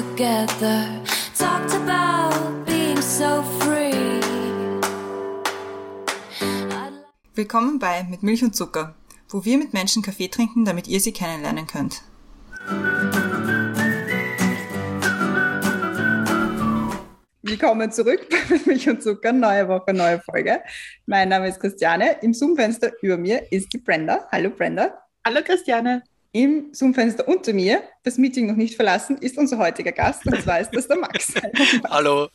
together. Talked about being so free. Willkommen bei Mit Milch und Zucker, wo wir mit Menschen Kaffee trinken, damit ihr sie kennenlernen könnt. Willkommen zurück bei Mit Milch und Zucker, neue Woche, neue Folge. Mein Name ist Christiane. Im Zoom-Fenster über mir ist die Brenda. Hallo Brenda. Hallo Christiane. Im Zoom-Fenster unter mir, das Meeting noch nicht verlassen, ist unser heutiger Gast und zwar ist das der Max. Hallo.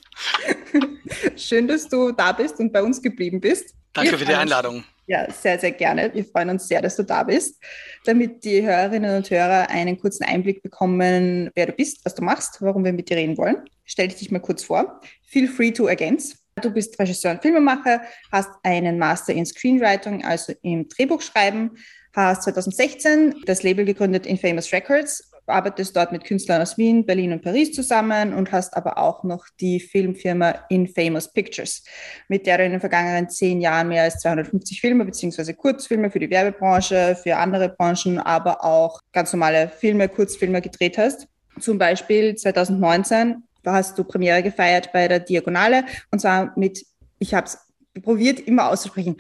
Schön, dass du da bist und bei uns geblieben bist. Danke Wir für die uns- Einladung. Ja, sehr, sehr gerne. Wir freuen uns sehr, dass du da bist, damit die Hörerinnen und Hörer einen kurzen Einblick bekommen, wer du bist, was du machst, warum wir mit dir reden wollen. Stell dich mal kurz vor. Feel free to ergänzen. Du bist Regisseur und Filmemacher, hast einen Master in Screenwriting, also im Drehbuchschreiben, hast 2016 das Label gegründet Infamous Records, arbeitest dort mit Künstlern aus Wien, Berlin und Paris zusammen und hast aber auch noch die Filmfirma Infamous Pictures, mit der du in den vergangenen zehn Jahren mehr als 250 Filme bzw. Kurzfilme für die Werbebranche, für andere Branchen, aber auch ganz normale Filme, Kurzfilme gedreht hast. Zum Beispiel 2019 hast du Premiere gefeiert bei der Diagonale und zwar mit, ich habe es probiert immer auszusprechen.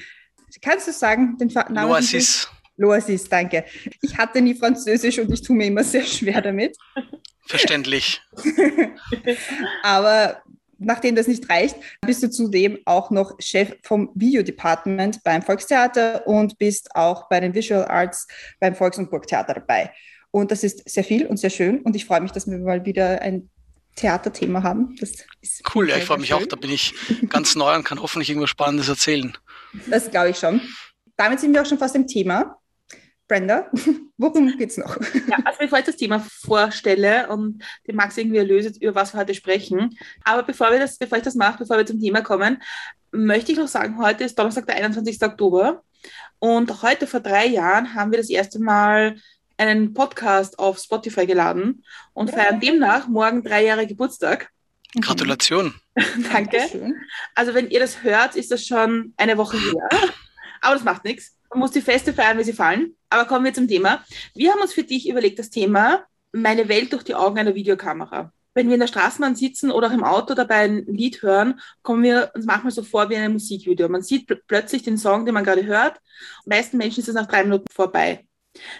Kannst du sagen, den Namen? Noasis, Loasis, danke. Ich hatte nie Französisch und ich tue mir immer sehr schwer damit. verständlich. Aber nachdem das nicht reicht, bist du zudem auch noch Chef vom Videodepartment beim Volkstheater und bist auch bei den Visual Arts beim Volks- und Burgtheater dabei. Und das ist sehr viel und sehr schön und ich freue mich, dass wir mal wieder ein Theaterthema haben. Cool, ja, ich freue mich auch. schön. Da bin ich ganz neu und kann hoffentlich irgendwas Spannendes erzählen. Das glaube ich schon. Damit sind wir auch schon fast im Thema. Brenda, worum geht's noch? Ja, also bevor ich das Thema vorstelle und den Max irgendwie erlöse, über was wir heute sprechen, aber bevor, wir das, bevor ich das mache, bevor wir zum Thema kommen, möchte ich noch sagen, heute ist Donnerstag, der 21. Oktober und heute vor drei Jahren haben wir das erste Mal einen Podcast auf Spotify geladen und feiern demnach morgen drei Jahre Geburtstag. Gratulation. Danke. Also wenn ihr das hört, ist das schon eine Woche her. Aber das macht nichts. Man muss die Feste feiern, wie sie fallen. Aber kommen wir zum Thema. Wir haben uns für dich überlegt, das Thema Meine Welt durch die Augen einer Videokamera. Wenn wir in der Straßenbahn sitzen oder auch im Auto dabei ein Lied hören, kommen wir uns manchmal so vor wie in einem Musikvideo. Man sieht pl plötzlich den Song, den man gerade hört. Den meisten Menschen ist es nach drei Minuten vorbei.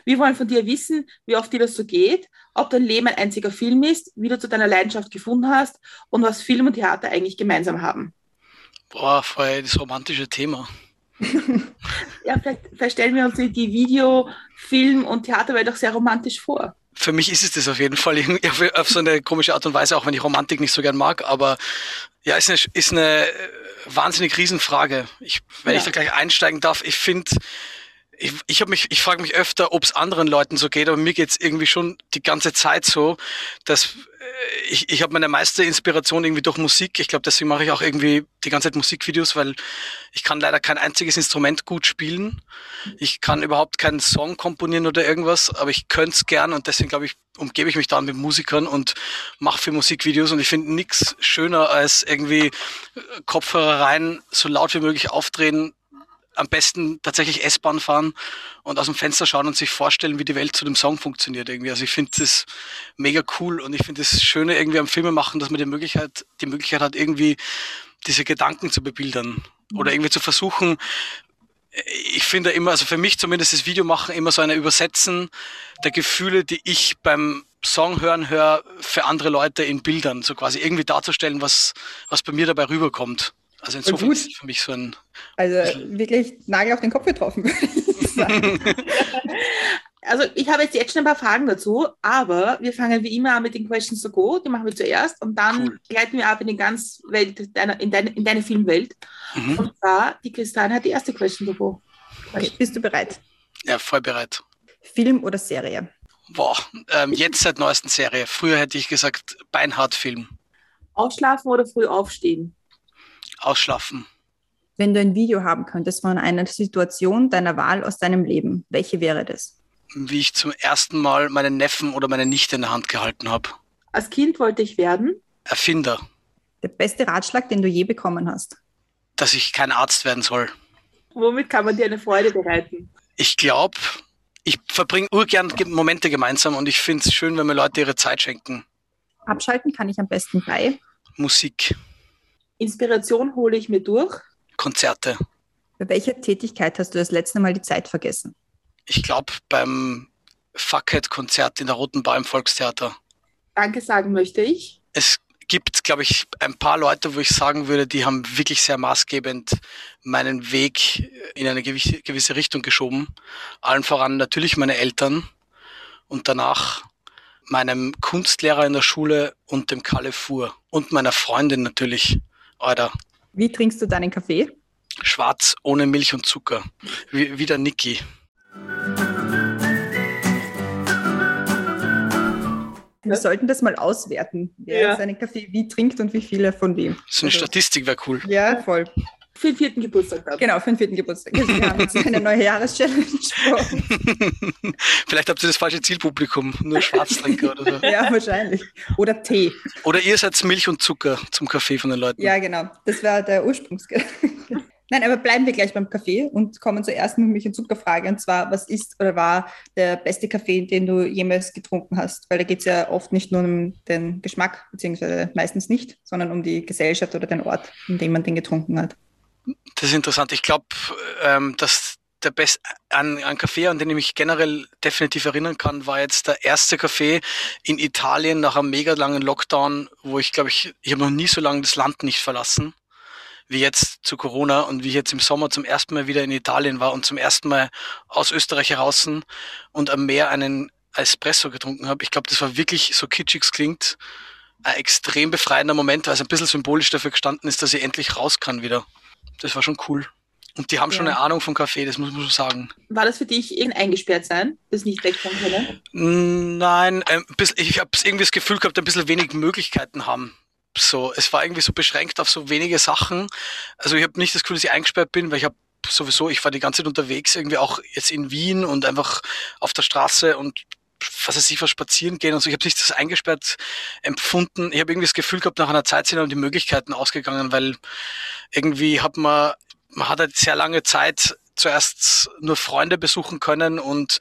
Wir wollen von dir wissen, wie oft dir das so geht, ob dein Leben ein einziger Film ist, wie du zu deiner Leidenschaft gefunden hast und was Film und Theater eigentlich gemeinsam haben. Boah, voll das romantische Thema. Ja, vielleicht, vielleicht stellen wir uns die, Video-, Film- und Theaterwelt auch sehr romantisch vor. Für mich ist es das auf jeden Fall auf, so eine komische Art und Weise, auch wenn ich Romantik nicht so gern mag. Aber ja, ist eine, ist eine äh, wahnsinnig Riesenfrage. Ich, wenn Ja. ich da gleich einsteigen darf, ich finde, ich, ich habe mich, ich frage mich öfter, ob es anderen Leuten so geht, aber mir geht's irgendwie schon die ganze Zeit so, dass ich, ich habe meine meiste Inspiration irgendwie durch Musik. Ich glaube, deswegen mache ich auch irgendwie die ganze Zeit Musikvideos, weil ich kann leider kein einziges Instrument gut spielen. Ich kann überhaupt keinen Song komponieren oder irgendwas, aber ich könnte es gern und deswegen glaube ich, umgebe ich mich dann mit Musikern und mache für Musikvideos und ich finde nichts schöner als irgendwie Kopfhörer rein, so laut wie möglich aufdrehen, am besten tatsächlich S-Bahn fahren und aus dem Fenster schauen und sich vorstellen, wie die Welt zu dem Song funktioniert irgendwie. Also ich finde das mega cool und ich finde das Schöne irgendwie am Filme machen, dass man die Möglichkeit, die Möglichkeit hat, irgendwie diese Gedanken zu bebildern oder irgendwie zu versuchen. Ich finde immer, also für mich zumindest das Videomachen immer so eine Übersetzen der Gefühle, die ich beim Song hören höre, für andere Leute in Bildern, so quasi irgendwie darzustellen, was, was bei mir dabei rüberkommt. Also insofern ist es für mich so ein Also wirklich Nagel auf den Kopf getroffen, würde ich sagen. Also ich habe jetzt, jetzt schon ein paar Fragen dazu, aber wir fangen wie immer an mit den Questions to Go. Die machen wir zuerst und dann Cool. gleiten wir ab in die ganz Welt deiner, in, deine, in deine Filmwelt. Mhm. Und zwar, die Christiane hat die erste Question to Go. Okay, bist du bereit? Ja, voll bereit. Film oder Serie? Boah, ähm, jetzt seit neuesten Serie. Früher hätte ich gesagt Beinhard-Film. Ausschlafen oder früh aufstehen? Ausschlafen. Wenn du ein Video haben könntest von einer Situation deiner Wahl aus deinem Leben, welche wäre das? Wie ich zum ersten Mal meinen Neffen oder meine Nichte in der Hand gehalten habe. Als Kind wollte ich werden. Erfinder, Der beste Ratschlag, den du je bekommen hast? dass ich kein Arzt werden soll. Womit kann man dir eine Freude bereiten? Ich glaube, ich verbringe urgern Ge- Momente gemeinsam und ich finde es schön, wenn mir Leute ihre Zeit schenken. Abschalten kann ich am besten bei. Musik, Inspiration hole ich mir durch. Konzerte. Bei welcher Tätigkeit hast du das letzte Mal die Zeit vergessen? Ich glaube beim Fuckhead-Konzert in der Roten Bar im Volkstheater. Danke sagen möchte ich. Es gibt, glaube ich, ein paar Leute, wo ich sagen würde, die haben wirklich sehr maßgebend meinen Weg in eine gewisse, Richtung geschoben. Allen voran natürlich meine Eltern und danach meinem Kunstlehrer in der Schule und dem Kalle Fuhr und meiner Freundin natürlich. Alter, Wie trinkst du deinen Kaffee? schwarz ohne Milch und Zucker. Wie, wie der Niki. Wir sollten das mal auswerten, wer Ja. seinen Kaffee wie trinkt und wie viele von wem. So eine Also- Statistik wäre cool. Ja, voll. Für den vierten Geburtstag dann. Genau, für den vierten Geburtstag. Also wir haben jetzt eine neue Jahreschallenge gesprochen. Vielleicht habt ihr das falsche Zielpublikum, nur Schwarztrinker oder so. Ja, wahrscheinlich. Oder Tee. Oder ihr seid Milch und Zucker zum Kaffee von den Leuten. Ja, genau. Das war der Ursprungsgedanke. Nein, aber bleiben wir gleich beim Kaffee und kommen zur ersten Milch- und Zuckerfrage. Und zwar, was ist oder war der beste Kaffee, den du jemals getrunken hast? Weil da geht es ja oft nicht nur um den Geschmack, beziehungsweise meistens nicht, sondern um die Gesellschaft oder den Ort, in dem man den getrunken hat. Das ist interessant. Ich glaube, ähm, dass der beste an, an Kaffee, an den ich mich generell definitiv erinnern kann, war jetzt der erste Kaffee in Italien nach einem mega langen Lockdown, wo ich glaube ich, ich habe noch nie so lange das Land nicht verlassen wie jetzt zu Corona und wie ich jetzt im Sommer zum ersten Mal wieder in Italien war und zum ersten Mal aus Österreich heraus und am Meer einen Espresso getrunken habe. Ich glaube, das war wirklich, so kitschig es klingt, ein extrem befreiender Moment, weil es ein bisschen symbolisch dafür gestanden ist, dass ich endlich raus kann wieder. Das war schon cool. Und die haben schon Ja. eine Ahnung vom Kaffee, das muss man schon sagen. War das für dich irgendein eingesperrt sein, das nicht wegkommen können? Nein, ein bisschen, ich habe irgendwie das Gefühl gehabt, ein bisschen wenig Möglichkeiten haben. So, es war irgendwie so beschränkt auf so wenige Sachen. Also ich habe nicht das Gefühl, dass ich eingesperrt bin, weil ich habe sowieso, ich war die ganze Zeit unterwegs, irgendwie auch jetzt in Wien und einfach auf der Straße und was weiß ich, was spazieren gehen und so. Ich habe nicht das eingesperrt empfunden. Ich habe irgendwie das Gefühl gehabt, nach einer Zeit sind die Möglichkeiten ausgegangen, weil irgendwie hat man, man hat halt sehr lange Zeit zuerst nur Freunde besuchen können und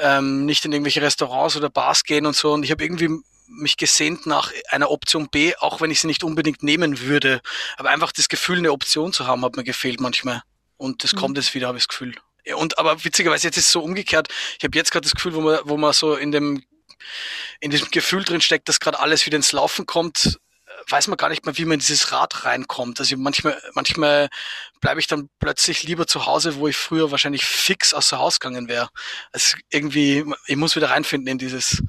ähm, nicht in irgendwelche Restaurants oder Bars gehen und so. Und ich habe irgendwie mich gesehnt nach einer Option B, auch wenn ich sie nicht unbedingt nehmen würde. Aber einfach das Gefühl, eine Option zu haben, hat mir gefehlt manchmal. Und das Mhm. kommt jetzt wieder, habe ich das Gefühl. Und aber witzigerweise jetzt ist es so umgekehrt. Ich habe jetzt gerade das Gefühl, wo man, wo man so in dem in diesem Gefühl drin steckt, dass gerade alles wieder ins Laufen kommt, weiß man gar nicht mehr, wie man in dieses Rad reinkommt. Also manchmal, manchmal bleibe ich dann plötzlich lieber zu Hause, wo ich früher wahrscheinlich fix außer Haus gegangen wäre. Also irgendwie, ich muss wieder reinfinden in dieses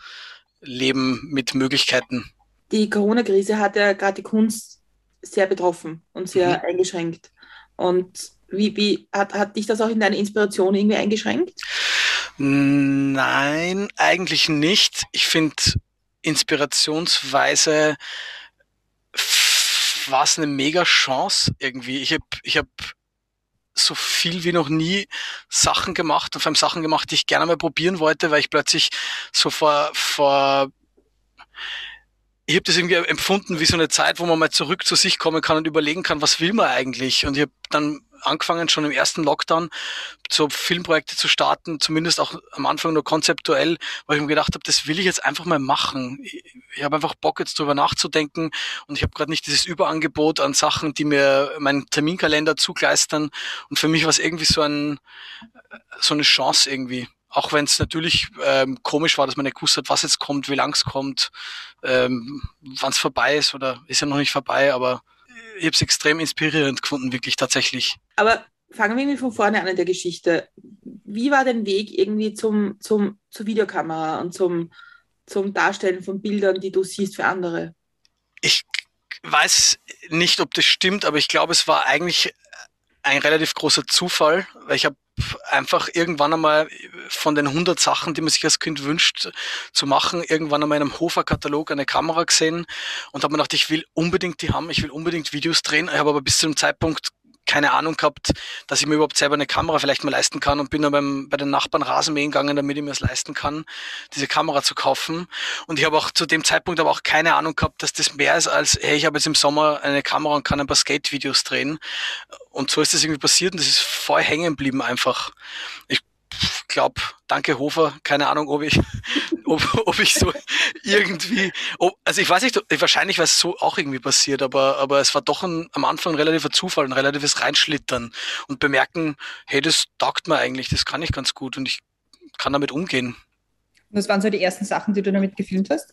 Leben mit Möglichkeiten. Die Corona-Krise hat ja gerade die Kunst sehr betroffen und sehr Mhm. eingeschränkt. Und wie, wie hat, hat dich das auch in deine Inspiration irgendwie eingeschränkt? Nein, eigentlich nicht. Ich finde Inspirationsweise war es eine mega Chance irgendwie. Ich habe ich hab so viel wie noch nie Sachen gemacht und vor allem Sachen gemacht, die ich gerne mal probieren wollte, weil ich plötzlich so vor, vor ich habe das irgendwie empfunden wie so eine Zeit, wo man mal zurück zu sich kommen kann und überlegen kann, was will man eigentlich. Und ich habe dann angefangen, schon im ersten Lockdown so Filmprojekte zu starten, zumindest auch am Anfang nur konzeptuell, weil ich mir gedacht habe, das will ich jetzt einfach mal machen. Ich, ich habe einfach Bock, jetzt drüber nachzudenken und ich habe gerade nicht dieses Überangebot an Sachen, die mir meinen Terminkalender zugleistern. Und für mich war es irgendwie so, ein, so eine Chance irgendwie. Auch wenn es natürlich ähm, komisch war, dass man nicht gewusst hat, was jetzt kommt, wie lang es kommt, ähm, wann es vorbei ist oder ist ja noch nicht vorbei, aber ich habe es extrem inspirierend gefunden, wirklich tatsächlich. Aber fangen wir irgendwie von vorne an in der Geschichte. Wie war dein Weg irgendwie zum, zum, zur Videokamera und zum, zum Darstellen von Bildern, die du siehst für andere? Ich weiß nicht, ob das stimmt, aber ich glaube, es war eigentlich ein relativ großer Zufall, weil ich habe einfach irgendwann einmal von den 100 Sachen, die man sich als Kind wünscht zu machen, irgendwann einmal in einem Hofer-Katalog eine Kamera gesehen und habe mir gedacht, ich will unbedingt die haben, ich will unbedingt Videos drehen. Ich habe aber bis zu dem Zeitpunkt keine Ahnung gehabt, dass ich mir überhaupt selber eine Kamera vielleicht mal leisten kann und bin dann beim, bei den Nachbarn Rasenmähen gegangen, damit ich mir es leisten kann, diese Kamera zu kaufen. Und ich habe auch zu dem Zeitpunkt aber auch keine Ahnung gehabt, dass das mehr ist als, hey, ich habe jetzt im Sommer eine Kamera und kann ein paar Skate-Videos drehen. Und so ist das irgendwie passiert und das ist voll hängen geblieben einfach. Ich glaube, danke Hofer, keine Ahnung, ob ich, ob, ob ich so irgendwie, ob, also ich weiß nicht, wahrscheinlich war es so auch irgendwie passiert, aber, aber es war doch ein, am Anfang ein relativer Zufall, ein relatives Reinschlittern und bemerken, hey, das taugt mir eigentlich, das kann ich ganz gut und ich kann damit umgehen. Und das waren so die ersten Sachen, die du damit gefilmt hast?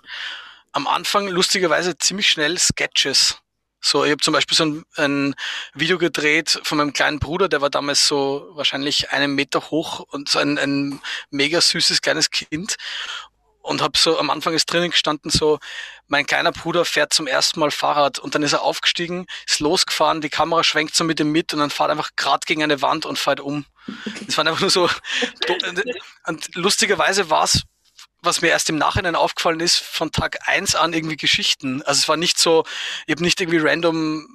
Am Anfang lustigerweise ziemlich schnell Sketches. So, ich habe zum Beispiel so ein, ein, Video gedreht von meinem kleinen Bruder, der war damals so wahrscheinlich einen Meter hoch und so ein, ein mega süßes kleines Kind. Und habe so am Anfang ist drinnen gestanden, so, mein kleiner Bruder fährt zum ersten Mal Fahrrad und dann ist er aufgestiegen, ist losgefahren, die Kamera schwenkt so mit ihm mit und dann fährt einfach gerade gegen eine Wand und fährt um. Das war einfach nur so. Und lustigerweise war es was mir erst im Nachhinein aufgefallen ist, von Tag eins an irgendwie Geschichten. Also es war nicht so, ich habe nicht irgendwie random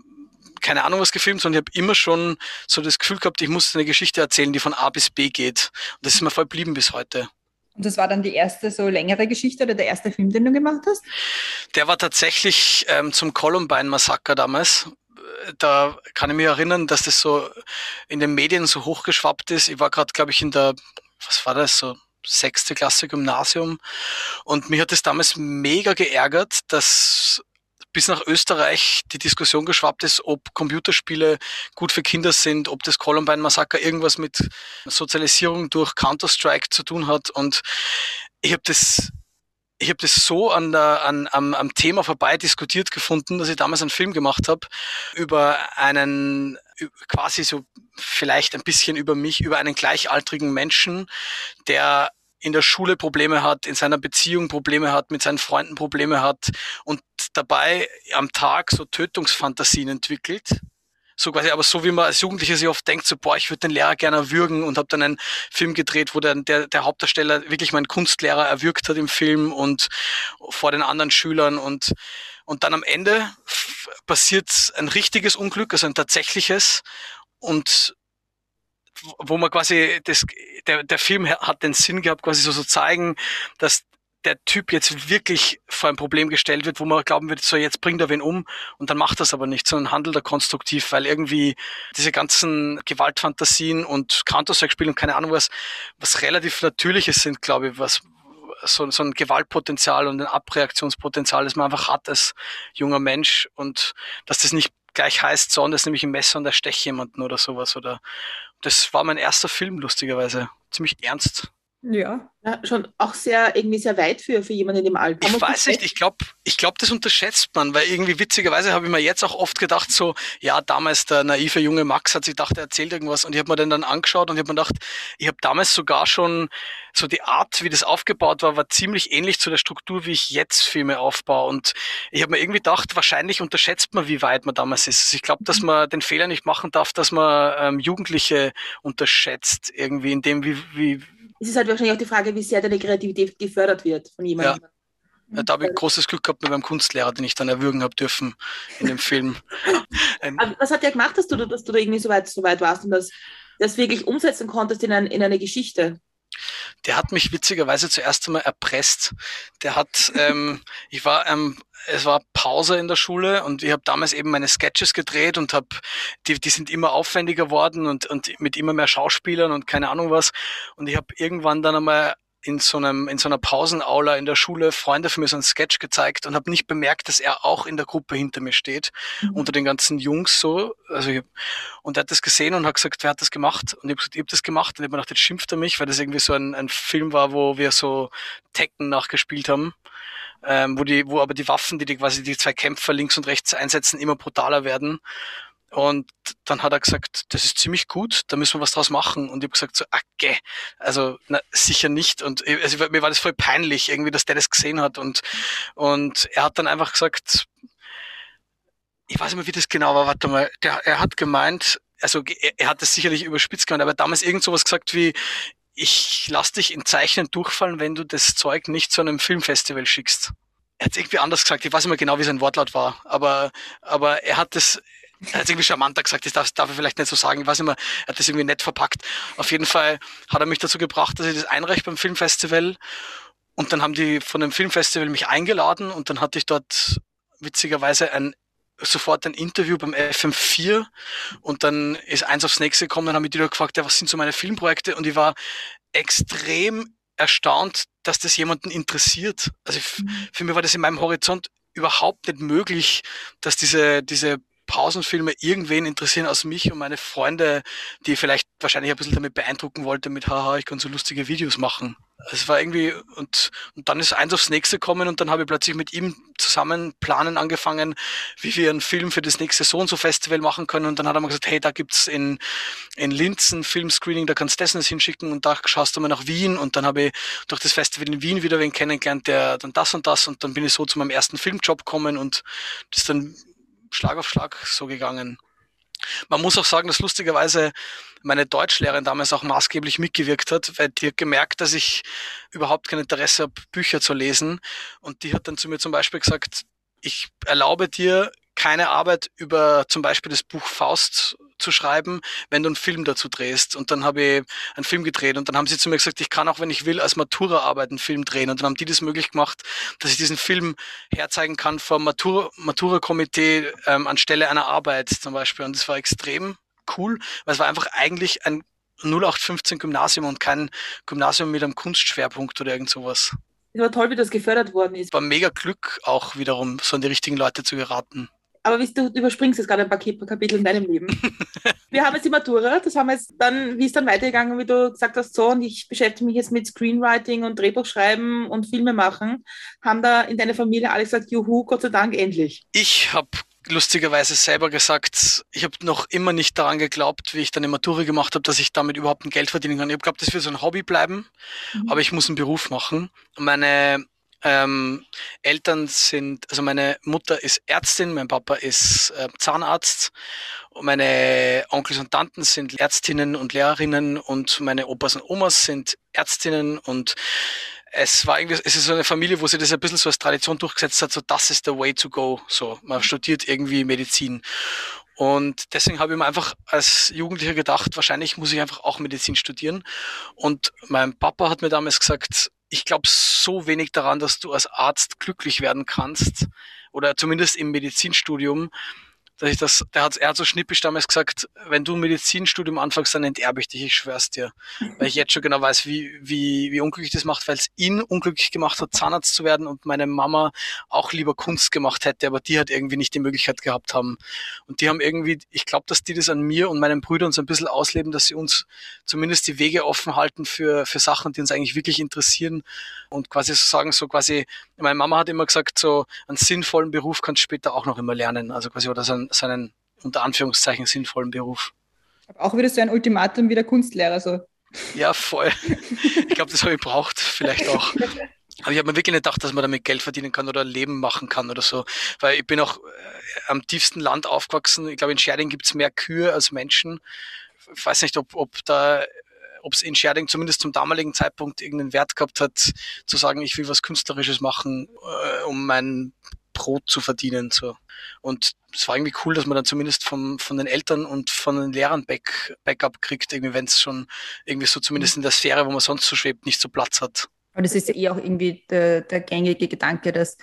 keine Ahnung was gefilmt, sondern ich habe immer schon so das Gefühl gehabt, ich muss eine Geschichte erzählen, die von A bis B geht. Und das ist mir voll blieben bis heute. Und das war dann die erste so längere Geschichte oder der erste Film, den du gemacht hast? Der war tatsächlich ähm, zum Columbine-Massaker damals. Da kann ich mich erinnern, dass das so in den Medien so hochgeschwappt ist. Ich war gerade, glaube ich, in der, was war das, so sechste Klasse Gymnasium. Und mich hat es damals mega geärgert, dass bis nach Österreich die Diskussion geschwappt ist, ob Computerspiele gut für Kinder sind, ob das Columbine Massaker irgendwas mit Sozialisierung durch Counter-Strike zu tun hat. Und ich habe das ich habe das so an der, an, am, am Thema vorbei diskutiert gefunden, dass ich damals einen Film gemacht habe über einen quasi so vielleicht ein bisschen über mich, über einen gleichaltrigen Menschen, der in der Schule Probleme hat, in seiner Beziehung Probleme hat, mit seinen Freunden Probleme hat und dabei am Tag so Tötungsfantasien entwickelt. So quasi, aber so wie man als Jugendlicher sich oft denkt, so, boah, ich würde den Lehrer gerne erwürgen und habe dann einen Film gedreht, wo dann der, der Hauptdarsteller wirklich meinen Kunstlehrer erwürgt hat im Film und vor den anderen Schülern und, und dann am Ende passiert ein richtiges Unglück, also ein tatsächliches und wo man quasi das, der, der Film hat den Sinn gehabt, quasi so zu so zeigen, dass der Typ jetzt wirklich vor ein Problem gestellt wird, wo man glauben wird, so jetzt bringt er wen um und dann macht das aber nicht, sondern handelt er konstruktiv, weil irgendwie diese ganzen Gewaltfantasien und Counter-Strike-Spiele und keine Ahnung was, was relativ Natürliches sind, glaube ich, was so, so ein Gewaltpotenzial und ein Abreaktionspotenzial, das man einfach hat als junger Mensch und dass das nicht gleich heißt, so, das nämlich ein Messer und er stecht jemanden oder sowas oder das war mein erster Film, lustigerweise. Ziemlich ernst. Ja. ja. Schon auch sehr, irgendwie sehr weit für, für jemanden in dem Alter. Ich weiß nicht, ich glaube, ich glaub, das unterschätzt man, weil irgendwie witzigerweise habe ich mir jetzt auch oft gedacht, so, ja, damals der naive junge Max hat sich gedacht, er erzählt irgendwas und ich habe mir den dann angeschaut und ich habe mir gedacht, ich habe damals sogar schon so die Art, wie das aufgebaut war, war ziemlich ähnlich zu der Struktur, wie ich jetzt Filme aufbaue und ich habe mir irgendwie gedacht, wahrscheinlich unterschätzt man, wie weit man damals ist. Also ich glaube, dass man den Fehler nicht machen darf, dass man ähm, Jugendliche unterschätzt, irgendwie in dem, wie, wie, es ist halt wahrscheinlich auch die Frage, wie sehr deine Kreativität gefördert wird von jemandem. Ja. Ja, da habe ich großes Glück gehabt mit meinem Kunstlehrer, den ich dann erwürgen habe dürfen in dem Film. was hat der gemacht, dass du, dass du da irgendwie so weit, so weit warst und das, das wirklich umsetzen konntest in, ein, in eine Geschichte? Der hat mich witzigerweise zuerst einmal erpresst. Der hat, ähm, ich war ähm, es war Pause in der Schule und ich habe damals eben meine Sketches gedreht und habe die die sind immer aufwendiger worden und und mit immer mehr Schauspielern und keine Ahnung was und ich habe irgendwann dann einmal in so einem in so einer Pausenaula in der Schule Freunde für mich so einen Sketch gezeigt und habe nicht bemerkt, dass er auch in der Gruppe hinter mir steht mhm. unter den ganzen Jungs so also ich, und er hat das gesehen und hat gesagt, wer hat das gemacht und ich habe gesagt, ich habe das gemacht und ich habe mir gedacht, jetzt schimpft er mich, weil das irgendwie so ein, ein Film war, wo wir so Tekken nachgespielt haben ähm, wo die, wo aber die Waffen, die, die quasi die zwei Kämpfer links und rechts einsetzen, immer brutaler werden. Und dann hat er gesagt, das ist ziemlich gut, da müssen wir was draus machen. Und ich habe gesagt, so, okay, also na, sicher nicht. Und also, mir war das voll peinlich, irgendwie, dass der das gesehen hat. Und, und er hat dann einfach gesagt, ich weiß nicht mehr, wie das genau war, warte mal, der, er hat gemeint, also er, er hat das sicherlich überspitzt gemeint, aber damals irgend sowas gesagt wie, ich lass dich in Zeichnen durchfallen, wenn du das Zeug nicht zu einem Filmfestival schickst. Er hat irgendwie anders gesagt, ich weiß nicht mehr genau, wie sein Wortlaut war, aber, aber er hat das, er hat irgendwie charmanter gesagt, das darf, darf er vielleicht nicht so sagen, ich weiß nicht mehr, er hat das irgendwie nett verpackt. Auf jeden Fall hat er mich dazu gebracht, dass ich das einreiche beim Filmfestival und dann haben die von dem Filmfestival mich eingeladen und dann hatte ich dort witzigerweise ein sofort ein Interview beim FM4 und dann ist eins aufs nächste gekommen, dann haben mich die Leute gefragt, ja, was sind so meine Filmprojekte und ich war extrem erstaunt, dass das jemanden interessiert. Also mhm. für mich war das in meinem Horizont überhaupt nicht möglich, dass diese, diese Pausenfilme irgendwen interessieren aus mich und meine Freunde, die vielleicht wahrscheinlich ein bisschen damit beeindrucken wollte mit, haha, ich kann so lustige Videos machen. Es war irgendwie, und, und dann ist eins aufs nächste gekommen und dann habe ich plötzlich mit ihm zusammen planen angefangen, wie wir einen Film für das nächste So und so Festival machen können. Und dann hat er mir gesagt, hey, da gibt's in, in Linz ein Filmscreening, da kannst du das hinschicken und da schaust du mal nach Wien. Und dann habe ich durch das Festival in Wien wieder wen kennengelernt, der dann das und das und dann bin ich so zu meinem ersten Filmjob gekommen und das dann Schlag auf Schlag so gegangen. Man muss auch sagen, dass lustigerweise meine Deutschlehrerin damals auch maßgeblich mitgewirkt hat, weil die hat gemerkt, dass ich überhaupt kein Interesse habe, Bücher zu lesen. Und die hat dann zu mir zum Beispiel gesagt, ich erlaube dir keine Arbeit über zum Beispiel das Buch Faust zu schreiben, wenn du einen Film dazu drehst. Und dann habe ich einen Film gedreht und dann haben sie zu mir gesagt, ich kann auch, wenn ich will, als Matura-Arbeit einen Film drehen. Und dann haben die das möglich gemacht, dass ich diesen Film herzeigen kann vom Matura-Komitee ähm, anstelle einer Arbeit zum Beispiel. Und das war extrem cool, weil es war einfach eigentlich ein 0815 Gymnasium und kein Gymnasium mit einem Kunstschwerpunkt oder irgend sowas. Es war toll, wie das gefördert worden ist. War mega Glück auch wiederum, so an die richtigen Leute zu geraten. Aber wie du überspringst jetzt gerade ein paar Kapitel in deinem Leben. wir haben jetzt die Matura, das haben wir jetzt dann, wie ist dann weitergegangen, wie du gesagt hast, so, und ich beschäftige mich jetzt mit Screenwriting und Drehbuchschreiben und Filme machen. Haben da in deiner Familie alle gesagt, juhu, Gott sei Dank, endlich? Ich habe lustigerweise selber gesagt, ich habe noch immer nicht daran geglaubt, wie ich dann eine Matura gemacht habe, dass ich damit überhaupt ein Geld verdienen kann. Ich habe geglaubt, das wird so ein Hobby bleiben, mhm. aber ich muss einen Beruf machen. Meine ähm, Eltern sind, also meine Mutter ist Ärztin, mein Papa ist äh, Zahnarzt, meine Onkels und Tanten sind Ärztinnen und Lehrerinnen und meine Opas und Omas sind Ärztinnen und es war irgendwie, es ist so eine Familie, wo sich das ein bisschen so als Tradition durchgesetzt hat, so das ist the way to go. So, man studiert irgendwie Medizin. Und deswegen habe ich mir einfach als Jugendlicher gedacht, wahrscheinlich muss ich einfach auch Medizin studieren. Und mein Papa hat mir damals gesagt, ich glaube so wenig daran, dass du als Arzt glücklich werden kannst oder zumindest im Medizinstudium, dass ich das, der hat, er hat so schnippisch damals gesagt, wenn du ein Medizinstudium anfängst, dann enterbe ich dich, ich schwör's dir. Weil ich jetzt schon genau weiß, wie, wie, wie unglücklich das macht, weil es ihn unglücklich gemacht hat, Zahnarzt zu werden und meine Mama auch lieber Kunst gemacht hätte, aber die hat irgendwie nicht die Möglichkeit gehabt haben. Und die haben irgendwie, ich glaube, dass die das an mir und meinen Brüdern so ein bisschen ausleben, dass sie uns zumindest die Wege offen halten für, für Sachen, die uns eigentlich wirklich interessieren und quasi so sagen, so quasi, meine Mama hat immer gesagt, so einen sinnvollen Beruf kannst du später auch noch immer lernen. Also quasi, oder so einen, so einen unter Anführungszeichen sinnvollen Beruf. Auch wieder so ein Ultimatum wie der Kunstlehrer, so. Ja, voll. Ich glaube, das habe ich braucht, vielleicht auch. Aber ich habe mir wirklich nicht gedacht, dass man damit Geld verdienen kann oder Leben machen kann oder so. Weil ich bin auch äh, am tiefsten Land aufgewachsen. Ich glaube, in Scherding gibt es mehr Kühe als Menschen. Ich weiß nicht, ob, ob da ob es in Scherding zumindest zum damaligen Zeitpunkt irgendeinen Wert gehabt hat, zu sagen, ich will was Künstlerisches machen, äh, um mein Brot zu verdienen. So. Und es war irgendwie cool, dass man dann zumindest vom, von den Eltern und von den Lehrern Back, Backup kriegt, irgendwie wenn es schon irgendwie so zumindest in der Sphäre, wo man sonst so schwebt, nicht so Platz hat. Aber das ist ja eh auch irgendwie der, der gängige Gedanke, dass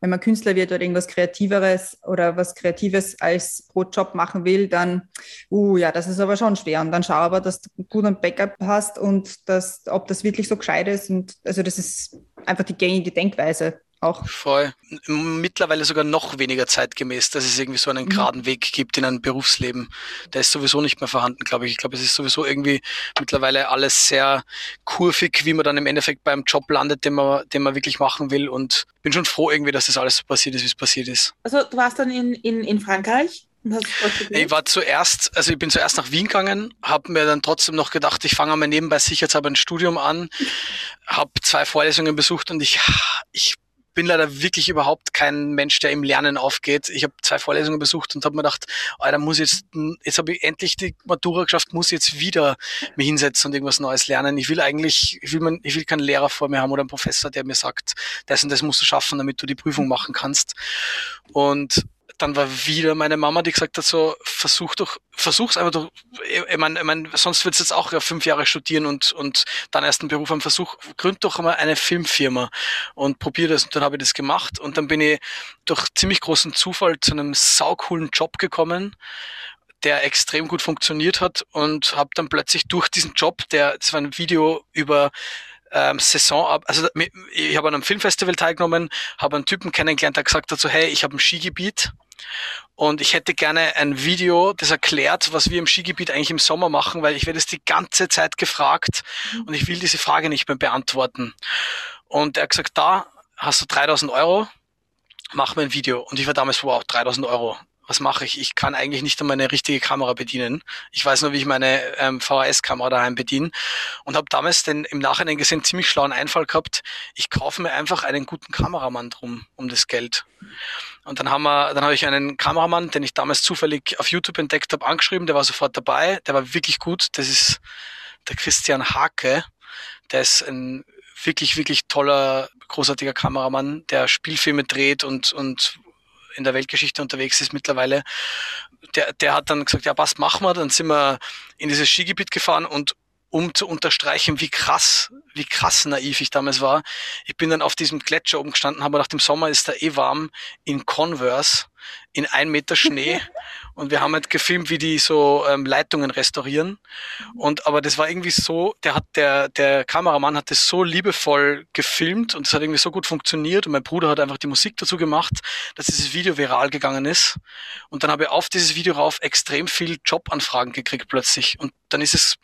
wenn man Künstler wird oder irgendwas Kreativeres oder was Kreatives als Brotjob machen will, dann, uh, ja, das ist aber schon schwer. Und dann schau aber, dass du gut ein Backup hast und dass, ob das wirklich so gescheit ist. Und also das ist einfach die gängige Denkweise auch. Voll. Mittlerweile sogar noch weniger zeitgemäß, dass es irgendwie so einen mhm. geraden Weg gibt in ein Berufsleben. Der ist sowieso nicht mehr vorhanden, glaube ich. Ich glaube, es ist sowieso irgendwie mittlerweile alles sehr kurvig, wie man dann im Endeffekt beim Job landet, den man, den man wirklich machen will. Und bin schon froh irgendwie, dass das alles so passiert ist, wie es passiert ist. Also du warst dann in, in, in Frankreich? Ich war zuerst, also ich bin zuerst nach Wien gegangen, habe mir dann trotzdem noch gedacht, ich fange mal nebenbei sicherheitshalber ein Studium an, habe zwei Vorlesungen besucht und ich, ich bin leider wirklich überhaupt kein Mensch, der im Lernen aufgeht. Ich habe zwei Vorlesungen besucht und habe mir gedacht, Alter, muss jetzt, jetzt habe ich endlich die Matura geschafft, muss jetzt wieder mich hinsetzen und irgendwas Neues lernen. Ich will eigentlich, ich will, mein, ich will keinen Lehrer vor mir haben oder einen Professor, der mir sagt, das und das musst du schaffen, damit du die Prüfung machen kannst. Und dann war wieder meine Mama, die gesagt hat, so, versuch doch, versuch's einfach doch, ich meine, ich mein, sonst wird's jetzt auch ja fünf Jahre studieren und, und dann erst einen Beruf haben, versuch, gründ doch mal eine Filmfirma und probier das. Und dann habe ich das gemacht und dann bin ich durch ziemlich großen Zufall zu einem saucoolen Job gekommen, der extrem gut funktioniert hat und habe dann plötzlich durch diesen Job, der, das war ein Video über ähm, Saison, also ich habe an einem Filmfestival teilgenommen, habe einen Typen kennengelernt, der gesagt hat so, hey, ich habe ein Skigebiet und ich hätte gerne ein Video, das erklärt, was wir im Skigebiet eigentlich im Sommer machen, weil ich werde es die ganze Zeit gefragt und ich will diese Frage nicht mehr beantworten. Und er hat gesagt, da hast du 3000 Euro, mach mir ein Video. Und ich war damals, wow, 3000 Euro was mache ich? Ich kann eigentlich nicht einmal eine richtige Kamera bedienen. Ich weiß nur, wie ich meine ähm, VHS-Kamera daheim bediene und habe damals den im Nachhinein gesehen ziemlich schlauen Einfall gehabt. Ich kaufe mir einfach einen guten Kameramann drum um das Geld. Und dann haben wir, dann habe ich einen Kameramann, den ich damals zufällig auf YouTube entdeckt habe, angeschrieben. Der war sofort dabei. Der war wirklich gut. Das ist der Christian Hake. Der ist ein wirklich, wirklich toller, großartiger Kameramann, der Spielfilme dreht und, und in der Weltgeschichte unterwegs ist mittlerweile, der, der hat dann gesagt, ja passt, machen wir. Dann sind wir in dieses Skigebiet gefahren und um zu unterstreichen, wie krass, wie krass naiv ich damals war. Ich bin dann auf diesem Gletscher oben gestanden, aber nach dem Sommer ist da eh warm in Converse in ein Meter Schnee und wir haben halt gefilmt, wie die so ähm, Leitungen restaurieren. Und aber das war irgendwie so, der hat der der Kameramann hat das so liebevoll gefilmt und es hat irgendwie so gut funktioniert und mein Bruder hat einfach die Musik dazu gemacht, dass dieses Video viral gegangen ist. Und dann habe ich auf dieses Video rauf extrem viel Jobanfragen gekriegt plötzlich und dann ist es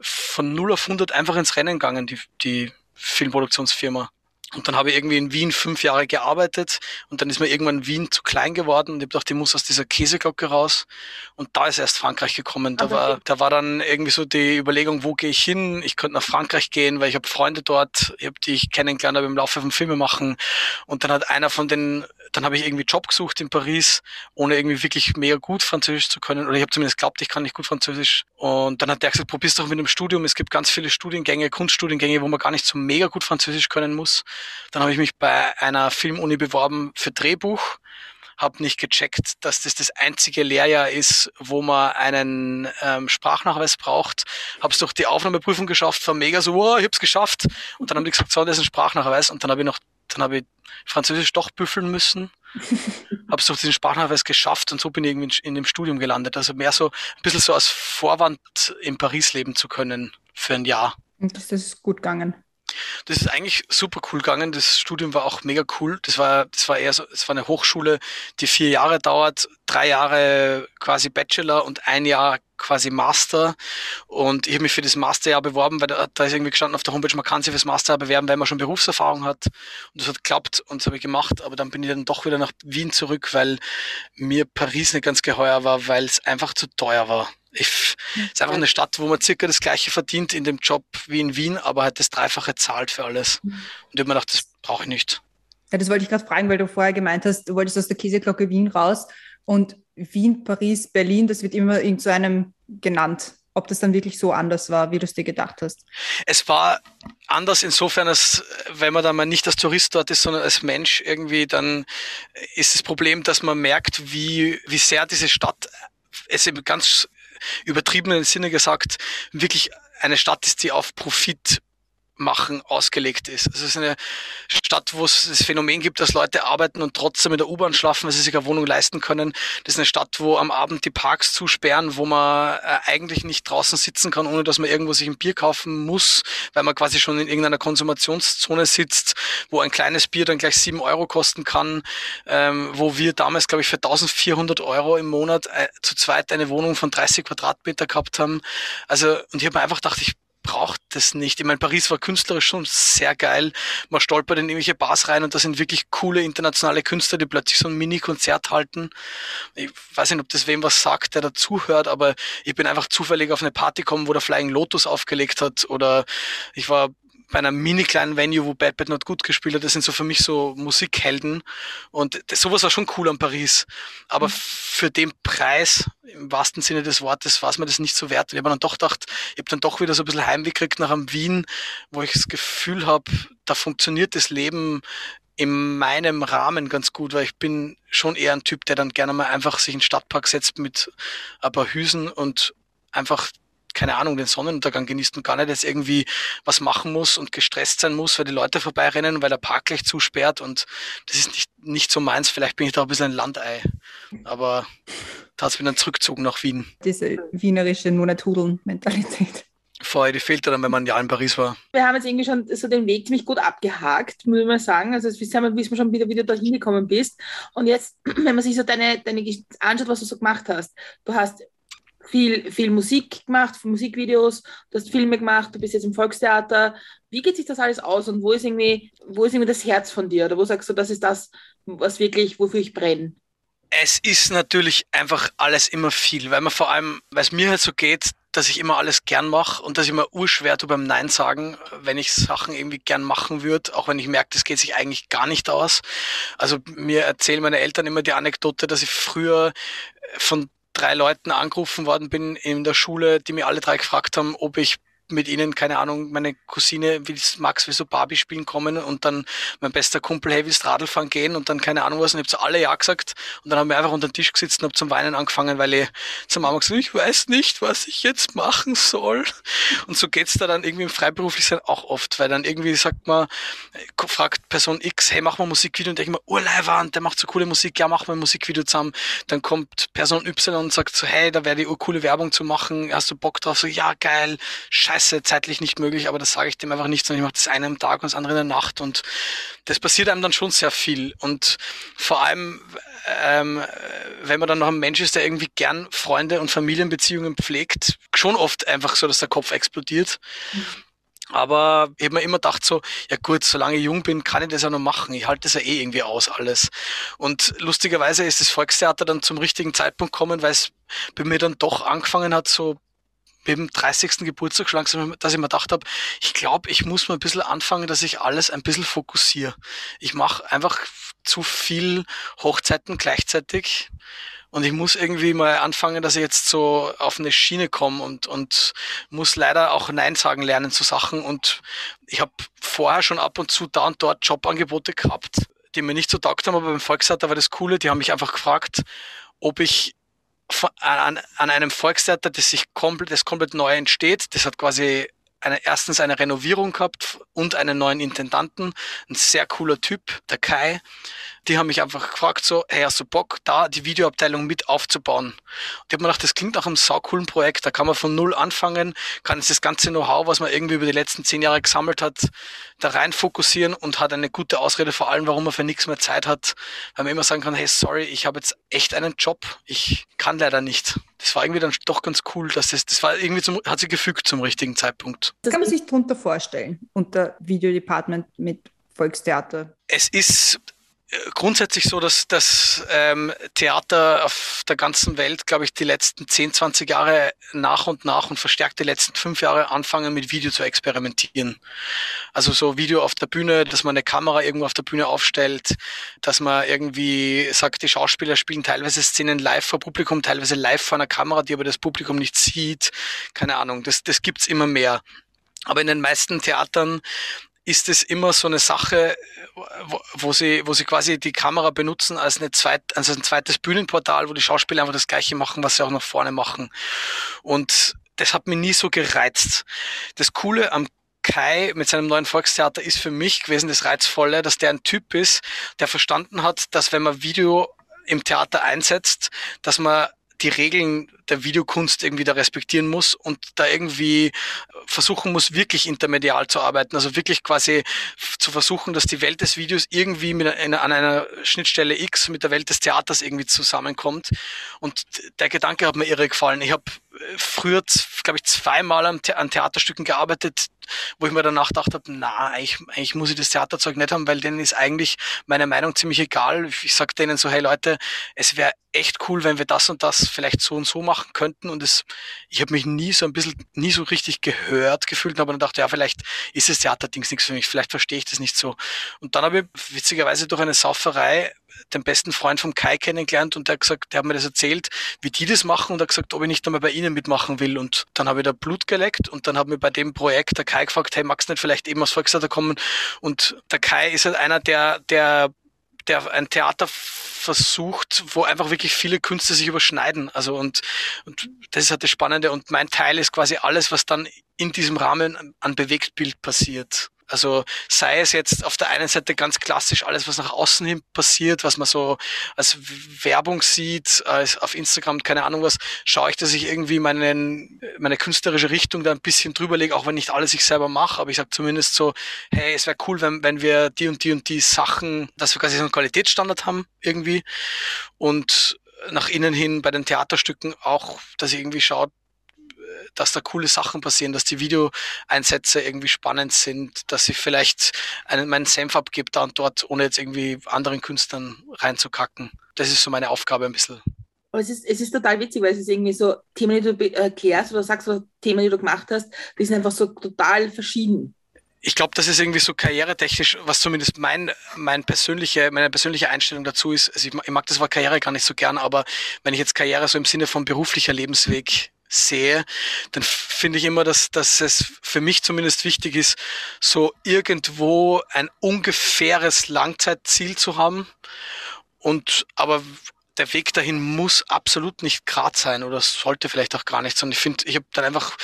von 0 auf 100 einfach ins Rennen gegangen, die die Filmproduktionsfirma. Und dann habe ich irgendwie in Wien fünf Jahre gearbeitet und dann ist mir irgendwann Wien zu klein geworden und ich habe gedacht, ich muss aus dieser Käseglocke raus. Und da ist erst Frankreich gekommen. Da, war, da war dann irgendwie so die Überlegung, wo gehe ich hin? Ich könnte nach Frankreich gehen, weil ich habe Freunde dort, ich hab, die ich kennengelernt habe im Laufe von Filme machen. Und dann hat einer von den, dann habe ich irgendwie Job gesucht in Paris, ohne irgendwie wirklich mega gut Französisch zu können. Oder ich habe zumindest glaubt, ich kann nicht gut Französisch. Und dann hat der gesagt, probier's doch mit einem Studium. Es gibt ganz viele Studiengänge, Kunststudiengänge, wo man gar nicht so mega gut Französisch können muss. Dann habe ich mich bei einer Filmuni beworben für Drehbuch, habe nicht gecheckt, dass das das einzige Lehrjahr ist, wo man einen ähm, Sprachnachweis braucht. Habe es durch die Aufnahmeprüfung geschafft, war mega so, oh, ich habe es geschafft. Und dann haben die gesagt, so, das ist ein Sprachnachweis. Und dann habe ich noch, dann habe ich Französisch doch büffeln müssen. habe es durch diesen Sprachnachweis geschafft und so bin ich irgendwie in, in dem Studium gelandet. Also mehr so ein bisschen so als Vorwand in Paris leben zu können für ein Jahr. Und das ist gut gegangen. Das ist eigentlich super cool gegangen. Das Studium war auch mega cool. Das war, das war eher so, es war eine Hochschule, die vier Jahre dauert, drei Jahre quasi Bachelor und ein Jahr quasi Master. Und ich habe mich für das Masterjahr beworben, weil da, da ist irgendwie gestanden auf der Homepage, man kann sich fürs Masterjahr bewerben, wenn man schon Berufserfahrung hat. Und das hat geklappt und das habe ich gemacht. Aber dann bin ich dann doch wieder nach Wien zurück, weil mir Paris nicht ganz geheuer war, weil es einfach zu teuer war. Es ist einfach eine Stadt, wo man circa das gleiche verdient in dem Job wie in Wien, aber halt das Dreifache zahlt für alles. Mhm. Und ich habe mir gedacht, das brauche ich nicht. Ja, das wollte ich gerade fragen, weil du vorher gemeint hast, du wolltest aus der Käseglocke Wien raus und Wien, Paris, Berlin, das wird immer in so einem genannt. Ob das dann wirklich so anders war, wie du es dir gedacht hast? Es war anders insofern, als wenn man dann mal nicht als Tourist dort ist, sondern als Mensch irgendwie, dann ist das Problem, dass man merkt, wie, wie sehr diese Stadt es eben ganz übertriebenen Sinne gesagt wirklich eine Stadt ist, die auf Profit machen ausgelegt ist. Also es ist eine Stadt, wo es das Phänomen gibt, dass Leute arbeiten und trotzdem in der U-Bahn schlafen, weil sie sich eine Wohnung leisten können. Das ist eine Stadt, wo am Abend die Parks zusperren, wo man äh, eigentlich nicht draußen sitzen kann, ohne dass man irgendwo sich ein Bier kaufen muss, weil man quasi schon in irgendeiner Konsumationszone sitzt, wo ein kleines Bier dann gleich sieben Euro kosten kann, ähm, wo wir damals, glaube ich, für 1400 Euro im Monat äh, zu zweit eine Wohnung von 30 Quadratmeter gehabt haben. Also, und ich habe mir einfach gedacht, ich braucht das nicht. Ich meine, Paris war künstlerisch schon sehr geil. Man stolpert in irgendwelche Bars rein und da sind wirklich coole internationale Künstler, die plötzlich so ein Mini-Konzert halten. Ich weiß nicht, ob das wem was sagt, der dazuhört, aber ich bin einfach zufällig auf eine Party gekommen, wo der Flying Lotus aufgelegt hat oder ich war bei einer mini kleinen Venue, wo Bad Bad Not gut gespielt hat. Das sind so für mich so Musikhelden. Und das, sowas war schon cool an Paris. Aber mhm. für den Preis, im wahrsten Sinne des Wortes, war es mir das nicht so wert. Ich habe dann doch gedacht, ich habe dann doch wieder so ein bisschen Heimweh gekriegt nach einem Wien, wo ich das Gefühl habe, da funktioniert das Leben in meinem Rahmen ganz gut, weil ich bin schon eher ein Typ, der dann gerne mal einfach sich in den Stadtpark setzt mit ein paar Hüsen und einfach keine Ahnung, den Sonnenuntergang genießt und gar nicht jetzt irgendwie was machen muss und gestresst sein muss, weil die Leute vorbeirennen, weil der Park gleich zusperrt und das ist nicht, nicht so meins. Vielleicht bin ich da ein bisschen ein Landei. Aber da hat es wieder einen Zurückzug nach Wien. Diese wienerische nur nicht Hudeln-Mentalität. Vorher, die fehlte dann, wenn man ein Jahr in Paris war. Wir haben jetzt irgendwie schon so den Weg ziemlich gut abgehakt, muss ich mal sagen. Also, wie sind wir, wie du schon wieder, wieder dahin gekommen bist. Und jetzt, wenn man sich so deine, deine anschaut, was du so gemacht hast. Du hast viel, viel Musik gemacht, Musikvideos, du hast Filme gemacht, du bist jetzt im Volkstheater. Wie geht sich das alles aus und wo ist irgendwie, wo ist irgendwie das Herz von dir? Oder wo sagst du, das ist das, was wirklich, wofür ich brenne? Es ist natürlich einfach alles immer viel, weil man vor allem, weil es mir halt so geht, dass ich immer alles gern mache und dass ich immer urschwer tue beim Nein sagen, wenn ich Sachen irgendwie gern machen würde, auch wenn ich merke, das geht sich eigentlich gar nicht aus. Also mir erzählen meine Eltern immer die Anekdote, dass ich früher von drei Leuten angerufen worden bin in der Schule, die mir alle drei gefragt haben, ob ich mit ihnen, keine Ahnung, meine Cousine will Max will so Barbie spielen kommen und dann mein bester Kumpel, hey, willst Radl fahren gehen und dann keine Ahnung was und ich habe zu alle ja gesagt und dann haben wir einfach unter den Tisch gesetzt und habe zum Weinen angefangen, weil ich zur Mama gesagt ich weiß nicht, was ich jetzt machen soll. Und so geht's da dann irgendwie im Freiberuflichsein auch oft, weil dann irgendwie sagt man, fragt Person X, hey, mach mal Musikvideo und ich mir, Urleiwand, der macht so coole Musik, ja, mach mal ein Musikvideo zusammen. Dann kommt Person Y und sagt so, hey, da wäre die urcoole Werbung zu machen, hast du Bock drauf? So, ja, geil, scheiße scheiße, zeitlich nicht möglich, aber das sage ich dem einfach nicht, sondern ich mache das eine am Tag und das andere in der Nacht und das passiert einem dann schon sehr viel und vor allem, ähm, wenn man dann noch ein Mensch ist, der irgendwie gern Freunde und Familienbeziehungen pflegt, schon oft einfach so, dass der Kopf explodiert. Mhm. Aber ich habe mir immer gedacht so, ja gut, solange ich jung bin, kann ich das ja noch machen. Ich halte das ja eh irgendwie aus alles. Und lustigerweise ist das Volkstheater dann zum richtigen Zeitpunkt gekommen, weil es bei mir dann doch angefangen hat, so dem 30. Geburtstag schon langsam, dass ich mir gedacht habe, ich glaube, ich muss mal ein bisschen anfangen, dass ich alles ein bisschen fokussiere. Ich mache einfach zu viel Hochzeiten gleichzeitig und ich muss irgendwie mal anfangen, dass ich jetzt so auf eine Schiene komme und, und muss leider auch Nein sagen lernen zu Sachen. Und ich habe vorher schon ab und zu da und dort Jobangebote gehabt, die mir nicht so taugt haben, aber beim Volkstheater war das Coole, die haben mich einfach gefragt, ob ich an, an einem Volkstheater, das sich komplett, das komplett neu entsteht. Das hat quasi eine, erstens eine Renovierung gehabt und einen neuen Intendanten. Ein sehr cooler Typ, der Kai. Die haben mich einfach gefragt, so, hey, hast du Bock, da die Videoabteilung mit aufzubauen? Und ich habe mir gedacht, das klingt nach einem saucoolen Projekt. Da kann man von null anfangen, kann jetzt das ganze Know-how, was man irgendwie über die letzten zehn Jahre gesammelt hat, da rein fokussieren und hat eine gute Ausrede vor allem, warum man für nichts mehr Zeit hat. Weil man immer sagen kann, hey, sorry, ich habe jetzt echt einen Job. Ich kann leider nicht. Das war irgendwie dann doch ganz cool, dass das, das war irgendwie zum, hat sich gefügt zum richtigen Zeitpunkt. Das kann man sich drunter vorstellen, unter Videodepartment mit Volkstheater. Es ist grundsätzlich so, dass das ähm, Theater auf der ganzen Welt, glaube ich, die letzten 10, 20 Jahre nach und nach und verstärkt die letzten fünf Jahre anfangen, mit Video zu experimentieren. Also so Video auf der Bühne, dass man eine Kamera irgendwo auf der Bühne aufstellt, dass man irgendwie sagt, die Schauspieler spielen teilweise Szenen live vor Publikum, teilweise live vor einer Kamera, die aber das Publikum nicht sieht. Keine Ahnung, das, das gibt's immer mehr. Aber in den meisten Theatern ist es immer so eine Sache, wo, wo, sie, wo sie quasi die Kamera benutzen als, eine zweit, als ein zweites Bühnenportal, wo die Schauspieler einfach das Gleiche machen, was sie auch nach vorne machen. Und das hat mich nie so gereizt. Das Coole am Kai mit seinem neuen Volkstheater ist für mich gewesen das Reizvolle, dass der ein Typ ist, der verstanden hat, dass wenn man Video im Theater einsetzt, dass man die Regeln der Videokunst irgendwie da respektieren muss und da irgendwie versuchen muss, wirklich intermedial zu arbeiten. Also wirklich quasi zu versuchen, dass die Welt des Videos irgendwie mit einer, an einer Schnittstelle X mit der Welt des Theaters irgendwie zusammenkommt. Und der Gedanke hat mir irre gefallen. Ich habe früher, glaube ich, zweimal an, The an Theaterstücken gearbeitet, wo ich mir danach gedacht habe, na, eigentlich, eigentlich muss ich das Theaterzeug nicht haben, weil denen ist eigentlich meine Meinung ziemlich egal. Ich sage denen so, hey Leute, es wäre echt cool, wenn wir das und das vielleicht so und so machen könnten. Und es, ich habe mich nie so ein bisschen, nie so richtig gehört gefühlt, aber dann dachte, ja, vielleicht ist das Theaterdings nichts für mich, vielleicht verstehe ich das nicht so. Und dann habe ich witzigerweise durch eine Sauferei den besten Freund vom Kai kennengelernt und der hat gesagt, der hat mir das erzählt, wie die das machen und er hat gesagt, ob ich nicht einmal bei ihnen mitmachen will. Und dann habe ich da Blut geleckt und dann hat mir bei dem Projekt der Kai gefragt, hey, magst du nicht vielleicht eben aus Volkstheater kommen? Und der Kai ist halt einer, der, der der ein Theater versucht, wo einfach wirklich viele Künste sich überschneiden. Also und, und das ist halt das Spannende. Und mein Teil ist quasi alles, was dann in diesem Rahmen an Bewegtbild passiert. Also sei es jetzt auf der einen Seite ganz klassisch alles, was nach außen hin passiert, was man so als Werbung sieht, als auf Instagram, keine Ahnung was, schaue ich, dass ich irgendwie meinen, meine künstlerische Richtung da ein bisschen drüber lege, auch wenn nicht alles ich selber mache, aber ich sage zumindest so, hey, es wäre cool, wenn, wenn wir die und die und die Sachen, dass wir quasi so einen Qualitätsstandard haben irgendwie. Und nach innen hin bei den Theaterstücken auch, dass ich irgendwie schaue, dass da coole Sachen passieren, dass die Videoeinsätze irgendwie spannend sind, dass ich vielleicht einen, meinen Senf abgebe da und dort, ohne jetzt irgendwie anderen Künstlern reinzukacken. Das ist so meine Aufgabe ein bisschen. Aber es ist, es ist total witzig, weil es ist irgendwie so Themen, die du erklärst oder sagst, oder Themen, die du gemacht hast, die sind einfach so total verschieden ich glaube, das ist irgendwie so karrieretechnisch, was zumindest mein, mein persönliche, meine persönliche Einstellung dazu ist. Also ich, ich mag das Wort Karriere gar nicht so gern, aber wenn ich jetzt Karriere so im Sinne von beruflicher Lebensweg sehe, dann finde ich immer, dass, dass es für mich zumindest wichtig ist, so irgendwo ein ungefähres Langzeitziel zu haben. Und aber der Weg dahin muss absolut nicht grad sein oder sollte vielleicht auch gar nicht, sondern ich finde, ich habe dann einfach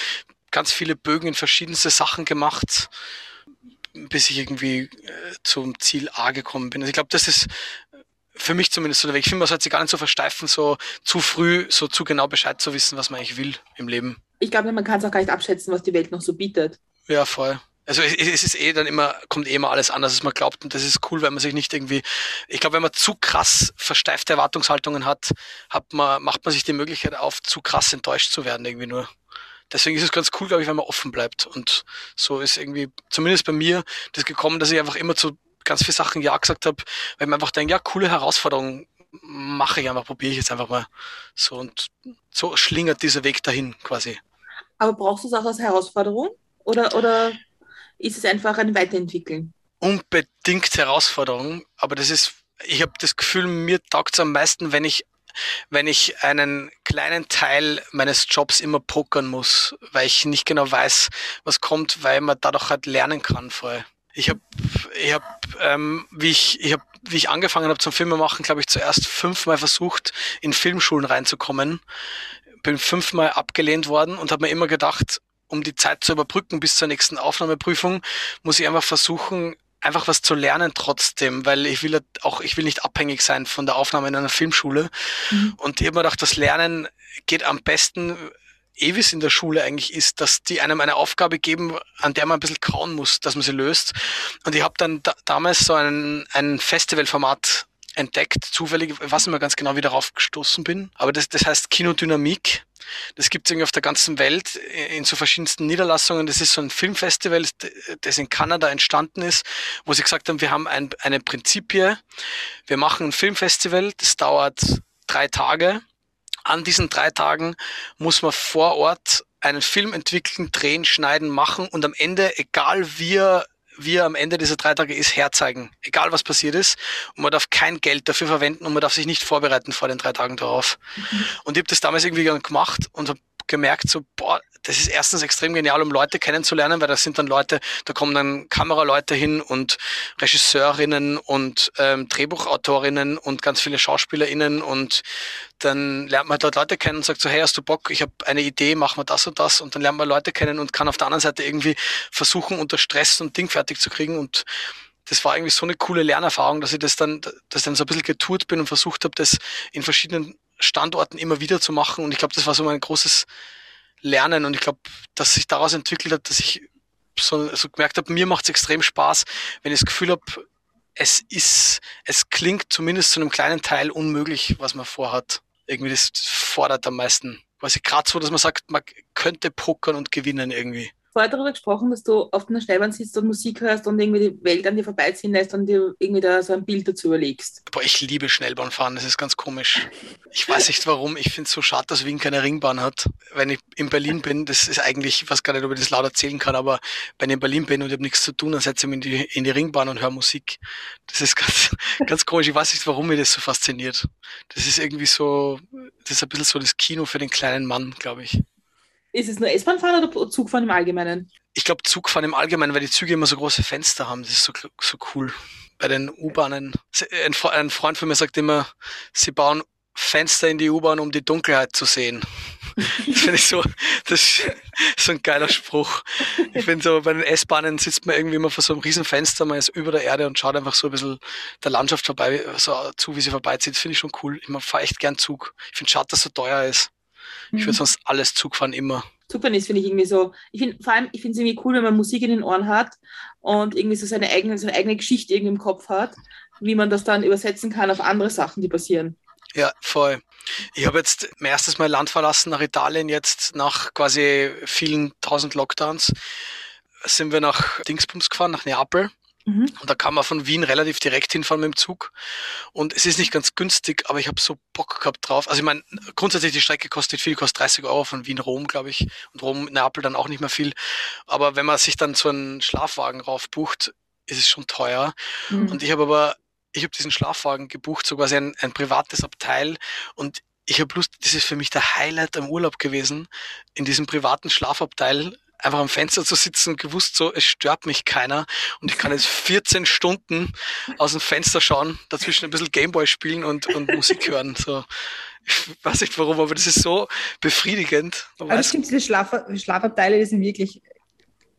ganz viele Bögen in verschiedenste Sachen gemacht, bis ich irgendwie äh, zum Ziel A gekommen bin. Also ich glaube, das ist für mich zumindest so der Weg. Ich finde, man sollte sich gar nicht so versteifen, so zu früh, so zu genau Bescheid zu wissen, was man eigentlich will im Leben. Ich glaube, man kann es auch gar nicht abschätzen, was die Welt noch so bietet. Ja, voll. Also es, es ist eh dann immer, kommt eh immer alles anders, als man glaubt. Und das ist cool, wenn man sich nicht irgendwie, ich glaube, wenn man zu krass versteifte Erwartungshaltungen hat, hat man, macht man sich die Möglichkeit auf, zu krass enttäuscht zu werden, irgendwie nur. Deswegen ist es ganz cool, glaube ich, wenn man offen bleibt. Und so ist irgendwie, zumindest bei mir, das gekommen, dass ich einfach immer zu ganz viele Sachen Ja gesagt habe, weil ich mir einfach denke, ja, coole Herausforderung mache ich einfach, probiere ich jetzt einfach mal. So und so schlingert dieser Weg dahin quasi. Aber brauchst du es auch als Herausforderung? Oder, oder ist es einfach ein Weiterentwickeln? Unbedingt Herausforderung, aber das ist, ich habe das Gefühl, mir taugt es am meisten, wenn ich wenn ich einen kleinen Teil meines Jobs immer pokern muss, weil ich nicht genau weiß, was kommt, weil man dadurch halt lernen kann voll. Ich habe, ich hab, ähm, wie ich, ich hab, wie ich angefangen habe zum Filmemachen, glaube ich, zuerst fünfmal versucht, in Filmschulen reinzukommen. Bin fünfmal abgelehnt worden und habe mir immer gedacht, um die Zeit zu überbrücken bis zur nächsten Aufnahmeprüfung, muss ich einfach versuchen, einfach was zu lernen trotzdem, weil ich will auch, ich will nicht abhängig sein von der Aufnahme in einer Filmschule. Mhm. Und ich habe mir gedacht, das Lernen geht am besten, eh wie es in der Schule eigentlich ist, dass die einem eine Aufgabe geben, an der man ein bisschen kauen muss, dass man sie löst. Und ich habe dann da, damals so ein, ein Festivalformat entdeckt, zufällig, ich weiß nicht mehr ganz genau, wie darauf gestoßen bin. Aber das, das heißt Kinodynamik. Das gibt es irgendwie auf der ganzen Welt in so verschiedensten Niederlassungen. Das ist so ein Filmfestival, das in Kanada entstanden ist, wo sie gesagt haben, wir haben ein, eine Prinzipie. Wir machen ein Filmfestival, das dauert drei Tage an diesen drei Tagen muss man vor Ort einen Film entwickeln, drehen, schneiden, machen und am Ende, egal wie er, wie er am Ende dieser drei Tage ist, herzeigen. Egal was passiert ist. Und man darf kein Geld dafür verwenden und man darf sich nicht vorbereiten vor den drei Tagen darauf. Mhm. Und ich habe das damals irgendwie gemacht und habe gemerkt, so, boah, das ist erstens extrem genial, um Leute kennenzulernen, weil das sind dann Leute, da kommen dann Kameraleute hin und Regisseurinnen und ähm, Drehbuchautorinnen und ganz viele SchauspielerInnen und dann lernt man dort Leute kennen und sagt so, hey, hast du Bock, ich habe eine Idee, machen wir das und das. Und dann lernt man Leute kennen und kann auf der anderen Seite irgendwie versuchen, unter Stress und Ding fertig zu kriegen. Und das war irgendwie so eine coole Lernerfahrung, dass ich das dann, dass ich dann so ein bisschen getourt bin und versucht habe, das in verschiedenen Standorten immer wieder zu machen. Und ich glaube, das war so mein großes Lernen. Und ich glaube, dass sich daraus entwickelt hat, dass ich so, so gemerkt habe, mir macht es extrem Spaß, wenn ich das Gefühl habe, es ist, es klingt zumindest zu einem kleinen Teil unmöglich, was man vorhat. Irgendwie das fordert am meisten. Quasi gerade so, dass man sagt, man könnte pokern und gewinnen irgendwie vorher darüber gesprochen, dass du auf einer Schnellbahn sitzt und Musik hörst und irgendwie die Welt an dir vorbeiziehen lässt und dir irgendwie da so ein Bild dazu überlegst. Boah, ich liebe Schnellbahnfahren, das ist ganz komisch. Ich weiß nicht warum, ich finde es so schade, dass Wien keine Ringbahn hat. Wenn ich in Berlin bin, das ist eigentlich, ich weiß gar nicht, ob ich das laut erzählen kann, aber wenn ich in Berlin bin und ich habe nichts zu tun, dann setze ich mich in die, in die Ringbahn und höre Musik. Das ist ganz, ganz komisch. Ich weiß nicht, warum mich das so fasziniert. Das ist irgendwie so, das ist ein bisschen so das Kino für den kleinen Mann, glaube ich. Ist es nur S-Bahn fahren oder Zugfahren im Allgemeinen? Ich glaube Zugfahren im Allgemeinen, weil die Züge immer so große Fenster haben. Das ist so, so cool. Bei den U-Bahnen. Ein, ein Freund von mir sagt immer, sie bauen Fenster in die U-Bahn, um die Dunkelheit zu sehen. Das finde ich so, das ist so ein geiler Spruch. Ich finde so, bei den S-Bahnen sitzt man irgendwie immer vor so einem riesen Fenster, man ist über der Erde und schaut einfach so ein bisschen der Landschaft vorbei, so zu, wie sie vorbeizieht. Das finde ich schon cool. Ich fahre echt gern Zug. Ich finde schade, dass es so teuer ist. Ich würde mhm. sonst alles Zug fahren, immer. Zugfahren ist, finde ich irgendwie so, ich finde vor allem, ich finde es irgendwie cool, wenn man Musik in den Ohren hat und irgendwie so seine eigene, seine eigene Geschichte irgendwie im Kopf hat, wie man das dann übersetzen kann auf andere Sachen, die passieren. Ja, voll. Ich habe jetzt mein erstes Mal Land verlassen nach Italien, jetzt nach quasi vielen tausend Lockdowns. Sind wir nach Dingsbums gefahren, nach Neapel. Mhm. Und da kann man von Wien relativ direkt hinfahren mit dem Zug. Und es ist nicht ganz günstig, aber ich habe so Bock gehabt drauf. Also ich meine, grundsätzlich die Strecke kostet viel, kostet 30 Euro von Wien Rom, glaube ich. Und Rom, Neapel dann auch nicht mehr viel. Aber wenn man sich dann so einen Schlafwagen raufbucht, ist es schon teuer. Mhm. Und ich habe aber ich habe diesen Schlafwagen gebucht, so quasi ein, ein privates Abteil und ich habe Lust, das ist für mich der Highlight am Urlaub gewesen, in diesem privaten Schlafabteil einfach am Fenster zu sitzen und gewusst so, es stört mich keiner und ich kann jetzt 14 Stunden aus dem Fenster schauen, dazwischen ein bisschen Gameboy spielen und, und Musik hören. So, ich weiß nicht warum, aber das ist so befriedigend. Aber das stimmt, diese Schlaf Schlafabteile, die sind wirklich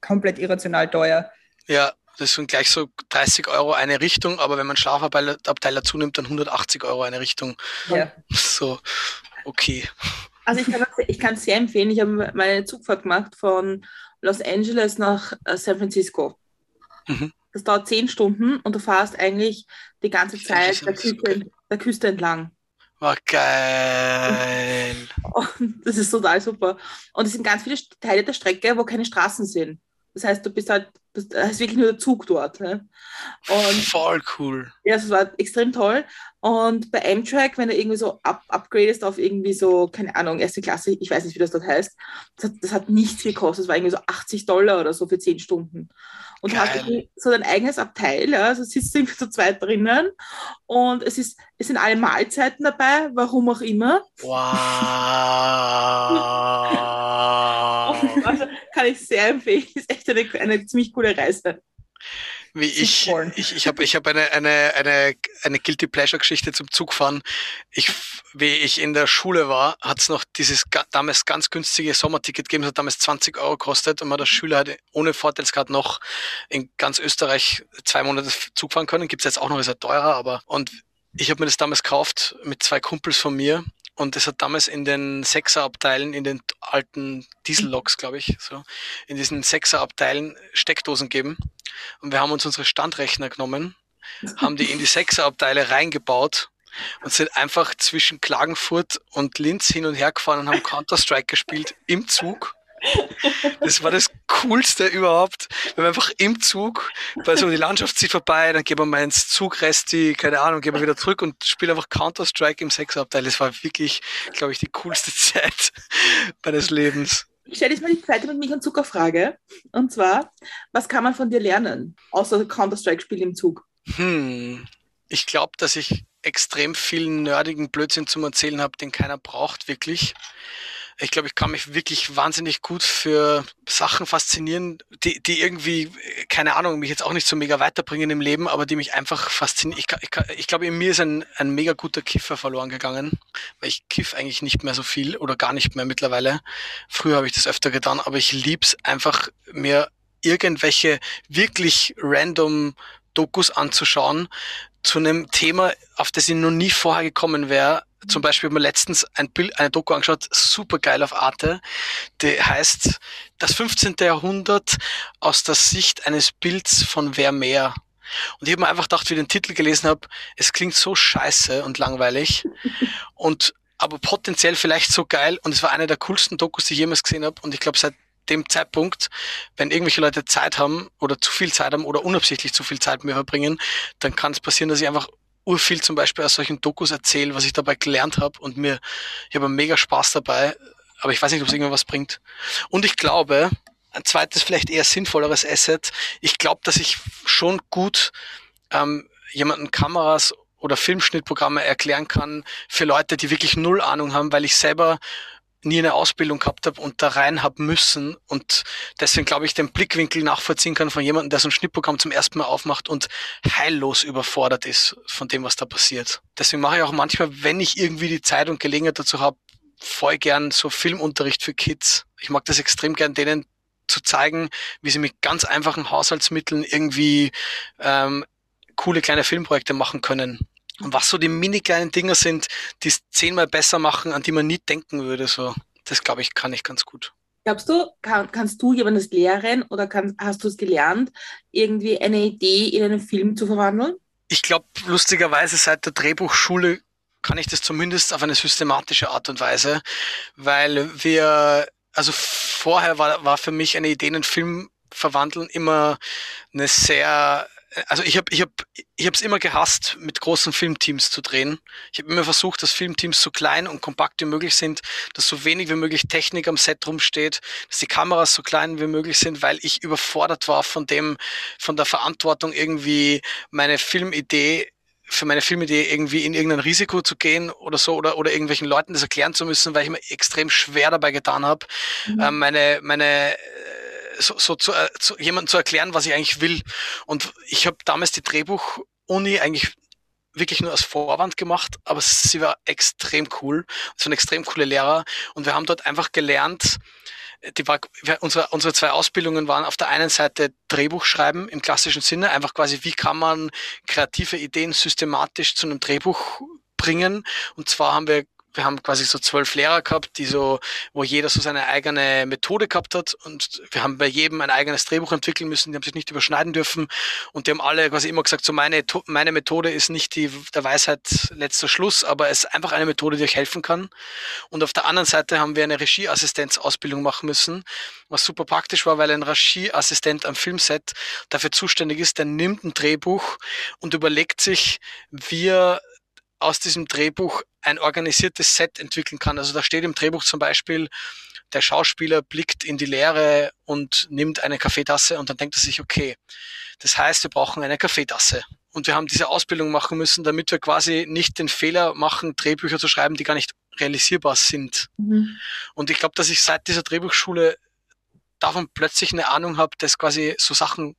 komplett irrational teuer. Ja, das sind gleich so 30 Euro eine Richtung, aber wenn man Schlafabteil dazu nimmt, dann 180 Euro eine Richtung. Ja. So, okay. Also ich kann es sehr empfehlen. Ich habe meine Zugfahrt gemacht von Los Angeles nach äh, San Francisco. Mhm. Das dauert zehn Stunden und du fährst eigentlich die ganze Zeit der Küste, der Küste entlang. War geil. Und das ist total super. Und es sind ganz viele Teile der Strecke, wo keine Straßen sind. Das heißt, du bist halt, das ist wirklich nur der Zug dort. Ne? Und, Voll cool. Ja, es war extrem toll. Und bei Amtrak, wenn du irgendwie so up upgradest auf irgendwie so, keine Ahnung, erste Klasse, ich weiß nicht, wie das dort heißt, das hat, das hat nichts gekostet. Das war irgendwie so 80 Dollar oder so für 10 Stunden. Und Geil. hast so dein eigenes Abteil, ja, also sitzt irgendwie zu zweit drinnen und es, ist, es sind alle Mahlzeiten dabei, warum auch immer. Wow. also kann ich sehr empfehlen, ist echt eine, eine ziemlich coole Reise wie ich, ich, ich habe ich hab eine, eine, eine, eine Guilty Pleasure Geschichte zum Zugfahren. Ich, wie ich in der Schule war, hat es noch dieses damals ganz günstige Sommerticket gegeben, das hat damals 20 Euro gekostet und man als Schüler hat ohne Vorteilskarte noch in ganz Österreich zwei Monate Zug fahren können. Gibt es jetzt auch noch, ist ja teurer, aber und ich habe mir das damals gekauft mit zwei Kumpels von mir und es hat damals in den Sechserabteilen, in den alten Dieselloks, glaube ich, so, in diesen Sechserabteilen Steckdosen gegeben. Und wir haben uns unsere Standrechner genommen, haben die in die Sechserabteile reingebaut und sind einfach zwischen Klagenfurt und Linz hin und her gefahren und haben Counter-Strike gespielt im Zug das war das Coolste überhaupt. Wenn wir einfach im Zug, weil so die Landschaft zieht vorbei, dann gehen wir mal ins Zugresti, keine Ahnung, gehen wir wieder zurück und spielen einfach Counter-Strike im Sechsabteil. Das war wirklich, glaube ich, die coolste Zeit meines Lebens. Ich stelle jetzt mal die zweite mit mich und Zuckerfrage. Und zwar, was kann man von dir lernen, außer Counter-Strike-Spiel im Zug? Hm, ich glaube, dass ich extrem viel nerdigen Blödsinn zum Erzählen habe, den keiner braucht, wirklich. Ich glaube, ich kann mich wirklich wahnsinnig gut für Sachen faszinieren, die, die irgendwie, keine Ahnung, mich jetzt auch nicht so mega weiterbringen im Leben, aber die mich einfach faszinieren. Ich, ich, ich glaube, in mir ist ein, ein mega guter Kiffer verloren gegangen, weil ich kiff eigentlich nicht mehr so viel oder gar nicht mehr mittlerweile. Früher habe ich das öfter getan, aber ich lieb's einfach, mir irgendwelche wirklich random Dokus anzuschauen zu einem Thema, auf das ich noch nie vorher gekommen wäre, zum Beispiel haben wir letztens ein Bild, eine Doku angeschaut, super geil auf Arte, die heißt Das 15. Jahrhundert aus der Sicht eines Bilds von Wer mehr. Und ich habe mir einfach gedacht, wie ich den Titel gelesen habe, es klingt so scheiße und langweilig und aber potenziell vielleicht so geil und es war eine der coolsten Dokus, die ich jemals gesehen habe und ich glaube seit dem Zeitpunkt, wenn irgendwelche Leute Zeit haben oder zu viel Zeit haben oder unabsichtlich zu viel Zeit mit mir verbringen, dann kann es passieren, dass ich einfach urviel zum Beispiel aus solchen Dokus erzähle, was ich dabei gelernt habe und mir, ich habe mega Spaß dabei, aber ich weiß nicht, ob es irgendwas bringt. Und ich glaube, ein zweites, vielleicht eher sinnvolleres Asset, ich glaube, dass ich schon gut ähm, jemanden Kameras oder Filmschnittprogramme erklären kann für Leute, die wirklich null Ahnung haben, weil ich selber nie eine Ausbildung gehabt habe und da rein habe müssen und deswegen glaube ich den Blickwinkel nachvollziehen kann von jemandem, der so ein Schnittprogramm zum ersten Mal aufmacht und heillos überfordert ist von dem, was da passiert. Deswegen mache ich auch manchmal, wenn ich irgendwie die Zeit und Gelegenheit dazu habe, voll gern so Filmunterricht für Kids. Ich mag das extrem gern, denen zu zeigen, wie sie mit ganz einfachen Haushaltsmitteln irgendwie ähm, coole kleine Filmprojekte machen können. Und was so die mini kleinen Dinger sind, die es zehnmal besser machen, an die man nie denken würde, so. Das glaube ich, kann ich ganz gut. Glaubst du, kann, kannst du jemandes lehren oder kann, hast du es gelernt, irgendwie eine Idee in einen Film zu verwandeln? Ich glaube, lustigerweise seit der Drehbuchschule kann ich das zumindest auf eine systematische Art und Weise, weil wir, also vorher war, war für mich eine Idee in einen Film verwandeln immer eine sehr also ich habe ich hab, ich habe es immer gehasst, mit großen Filmteams zu drehen. Ich habe immer versucht, dass Filmteams so klein und kompakt wie möglich sind, dass so wenig wie möglich Technik am Set rumsteht, dass die Kameras so klein wie möglich sind, weil ich überfordert war von dem, von der Verantwortung irgendwie meine Filmidee für meine Filmidee irgendwie in irgendein Risiko zu gehen oder so oder, oder irgendwelchen Leuten das erklären zu müssen, weil ich mir extrem schwer dabei getan habe, mhm. äh, meine, meine so, so zu, äh, zu jemandem zu erklären, was ich eigentlich will. Und ich habe damals die Drehbuch-Uni eigentlich wirklich nur als Vorwand gemacht, aber sie war extrem cool. Es waren extrem coole Lehrer und wir haben dort einfach gelernt, die war, unsere, unsere zwei Ausbildungen waren auf der einen Seite Drehbuch schreiben im klassischen Sinne, einfach quasi, wie kann man kreative Ideen systematisch zu einem Drehbuch bringen. Und zwar haben wir wir haben quasi so zwölf Lehrer gehabt, die so, wo jeder so seine eigene Methode gehabt hat und wir haben bei jedem ein eigenes Drehbuch entwickeln müssen, die haben sich nicht überschneiden dürfen und die haben alle quasi immer gesagt, so meine, meine Methode ist nicht die der Weisheit letzter Schluss, aber es ist einfach eine Methode, die euch helfen kann. Und auf der anderen Seite haben wir eine Regieassistenzausbildung machen müssen, was super praktisch war, weil ein Regieassistent am Filmset dafür zuständig ist, der nimmt ein Drehbuch und überlegt sich, wie er aus diesem Drehbuch ein organisiertes Set entwickeln kann. Also da steht im Drehbuch zum Beispiel, der Schauspieler blickt in die Leere und nimmt eine Kaffeetasse und dann denkt er sich, okay, das heißt, wir brauchen eine Kaffeetasse. Und wir haben diese Ausbildung machen müssen, damit wir quasi nicht den Fehler machen, Drehbücher zu schreiben, die gar nicht realisierbar sind. Mhm. Und ich glaube, dass ich seit dieser Drehbuchschule davon plötzlich eine Ahnung habe, das quasi so Sachen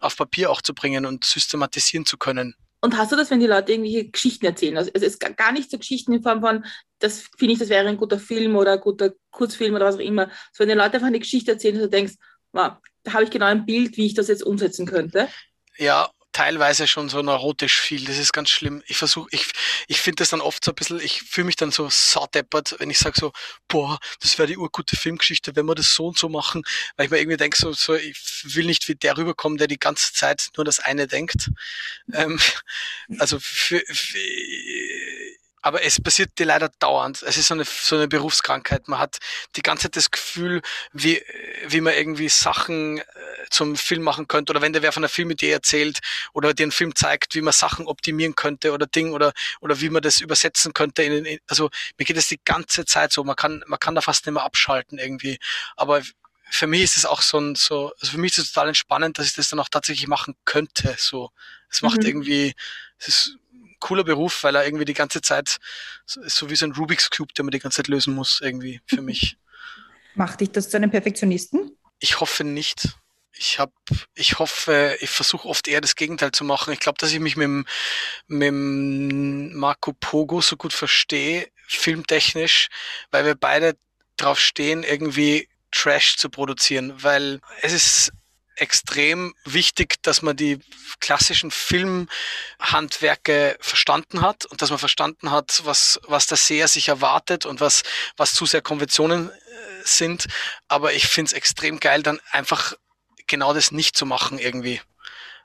auf Papier auch zu bringen und systematisieren zu können. Und hast du das, wenn die Leute irgendwelche Geschichten erzählen? Also es ist gar nicht so Geschichten in Form von, das finde ich, das wäre ein guter Film oder ein guter Kurzfilm oder was auch immer. So, wenn die Leute einfach eine Geschichte erzählen, dass du denkst, wow, da habe ich genau ein Bild, wie ich das jetzt umsetzen könnte. Ja, teilweise schon so neurotisch viel. Das ist ganz schlimm. Ich versuche, ich, ich finde das dann oft so ein bisschen, ich fühle mich dann so saudeppert, wenn ich sage so, boah, das wäre die urgute Filmgeschichte, wenn wir das so und so machen, weil ich mir irgendwie denke, so, so, ich will nicht wie der rüberkommen, der die ganze Zeit nur das eine denkt. Ähm, also für, für aber es passiert dir leider dauernd. Es ist so eine, so eine Berufskrankheit. Man hat die ganze Zeit das Gefühl, wie, wie man irgendwie Sachen äh, zum Film machen könnte oder wenn der wer von einer Filmidee erzählt oder dir einen Film zeigt, wie man Sachen optimieren könnte oder Ding oder, oder wie man das übersetzen könnte. In, in, also mir geht es die ganze Zeit so. Man kann, man kann da fast nicht mehr abschalten irgendwie. Aber für mich ist es auch so ein, so, also für mich ist es total entspannend, dass ich das dann auch tatsächlich machen könnte. So, es macht mhm. irgendwie, es ist cooler Beruf, weil er irgendwie die ganze Zeit so, so wie so ein Rubik's Cube, den man die ganze Zeit lösen muss, irgendwie für mich. Macht dich das zu einem Perfektionisten? Ich hoffe nicht. Ich habe, ich hoffe, ich versuche oft eher das Gegenteil zu machen. Ich glaube, dass ich mich mit dem, mit dem Marco Pogo so gut verstehe, filmtechnisch, weil wir beide drauf stehen, irgendwie Trash zu produzieren, weil es ist extrem wichtig, dass man die klassischen Filmhandwerke verstanden hat und dass man verstanden hat, was, was der Seher sich erwartet und was, was zu sehr Konventionen äh, sind. Aber ich finde es extrem geil, dann einfach genau das nicht zu machen irgendwie.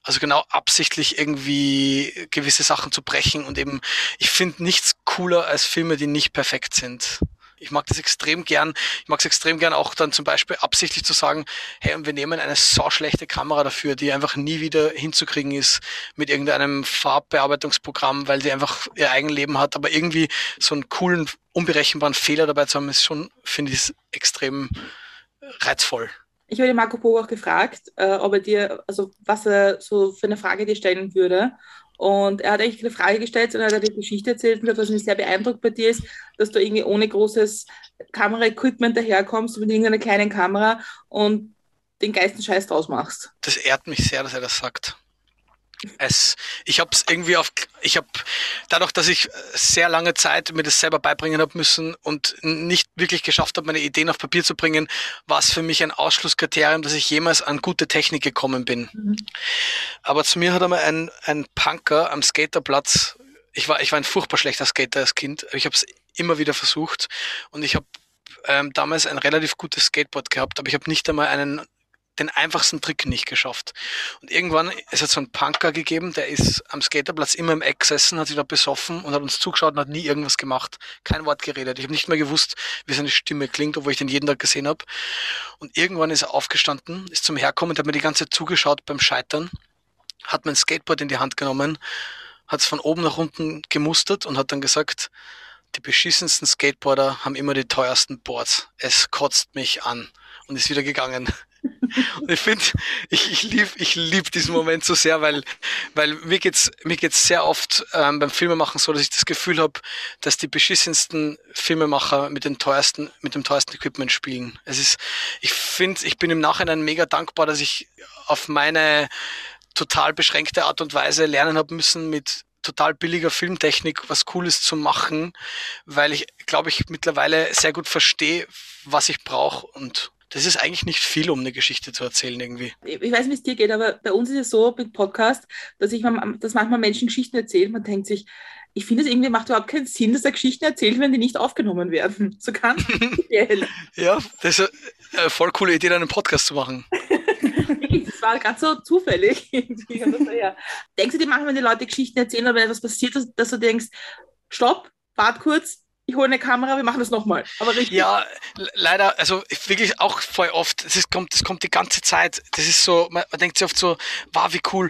Also genau absichtlich irgendwie gewisse Sachen zu brechen und eben, ich finde nichts cooler als Filme, die nicht perfekt sind. Ich mag das extrem gern. Ich mag es extrem gern auch dann zum Beispiel absichtlich zu sagen, hey, wir nehmen eine sauschlechte Kamera dafür, die einfach nie wieder hinzukriegen ist mit irgendeinem Farbbearbeitungsprogramm, weil die einfach ihr Eigenleben hat. Aber irgendwie so einen coolen, unberechenbaren Fehler dabei zu haben, ist schon, finde ich, extrem reizvoll. Ich habe Marco Polo auch gefragt, äh, ob er dir, also was er so für eine Frage dir stellen würde. Und er hat eigentlich eine Frage gestellt und er hat eine Geschichte erzählt, was mich sehr beeindruckt bei dir ist, dass du irgendwie ohne großes Kameraequipment daherkommst mit irgendeiner kleinen Kamera und den geilsten Scheiß draus machst. Das ehrt mich sehr, dass er das sagt. Es, ich habe es irgendwie auf, ich habe dadurch, dass ich sehr lange Zeit mir das selber beibringen habe müssen und nicht wirklich geschafft habe, meine Ideen auf Papier zu bringen, war es für mich ein Ausschlusskriterium, dass ich jemals an gute Technik gekommen bin. Mhm. Aber zu mir hat einmal ein, ein Punker am Skaterplatz, ich war, ich war ein furchtbar schlechter Skater als Kind, ich habe es immer wieder versucht und ich habe ähm, damals ein relativ gutes Skateboard gehabt, aber ich habe nicht einmal einen den einfachsten Trick nicht geschafft. Und irgendwann, es hat so einen Punker gegeben, der ist am Skaterplatz immer im Eck gesessen, hat sich da besoffen und hat uns zugeschaut und hat nie irgendwas gemacht. Kein Wort geredet. Ich habe nicht mehr gewusst, wie seine Stimme klingt, obwohl ich den jeden Tag gesehen habe. Und irgendwann ist er aufgestanden, ist zum Herkommen und hat mir die ganze Zeit zugeschaut beim Scheitern, hat mein Skateboard in die Hand genommen, hat es von oben nach unten gemustert und hat dann gesagt, die beschissensten Skateboarder haben immer die teuersten Boards. Es kotzt mich an und ist wieder gegangen. Und ich finde, ich, ich liebe ich lieb diesen Moment so sehr, weil, weil mir geht's mir geht's sehr oft ähm, beim Filmemachen so, dass ich das Gefühl habe, dass die beschissensten Filmemacher mit, den teuersten, mit dem teuersten Equipment spielen. Es ist, ich finde, ich bin im Nachhinein mega dankbar, dass ich auf meine total beschränkte Art und Weise lernen habe müssen, mit total billiger Filmtechnik was Cooles zu machen, weil ich, glaube ich, mittlerweile sehr gut verstehe, was ich brauche und das ist eigentlich nicht viel, um eine Geschichte zu erzählen irgendwie. Ich weiß nicht, wie es dir geht, aber bei uns ist es so mit Podcast, dass ich dass manchmal Menschen Geschichten erzählen. Man denkt sich, ich finde es irgendwie macht überhaupt keinen Sinn, dass da Geschichten erzählt werden, die nicht aufgenommen werden. So kann Ja, das ist eine voll coole Idee, einen Podcast zu machen. das war gerade so zufällig. Denkst du dir manchmal, wenn die Leute Geschichten erzählen oder wenn etwas passiert, dass, dass du denkst, stopp, wart kurz, ich hole eine Kamera, wir machen das nochmal. Aber richtig. Ja, leider, also wirklich auch voll oft. Das, ist, kommt, das kommt die ganze Zeit. Das ist so, man, man denkt sich oft so, wow, wie cool,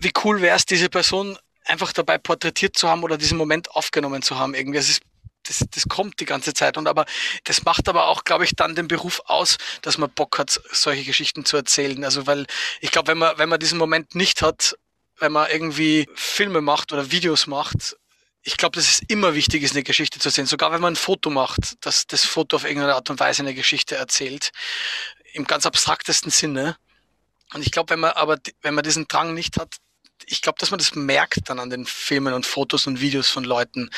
wie cool wäre es, diese Person einfach dabei porträtiert zu haben oder diesen Moment aufgenommen zu haben. Irgendwie. Das ist das, das kommt die ganze Zeit. Und aber das macht aber auch, glaube ich, dann den Beruf aus, dass man Bock hat, solche Geschichten zu erzählen. Also weil ich glaube, wenn man, wenn man diesen Moment nicht hat, wenn man irgendwie Filme macht oder Videos macht, ich glaube, dass es immer wichtig ist, eine Geschichte zu erzählen. Sogar wenn man ein Foto macht, dass das Foto auf irgendeine Art und Weise eine Geschichte erzählt. Im ganz abstraktesten Sinne. Und ich glaube, wenn man aber, wenn man diesen Drang nicht hat, ich glaube, dass man das merkt dann an den Filmen und Fotos und Videos von Leuten,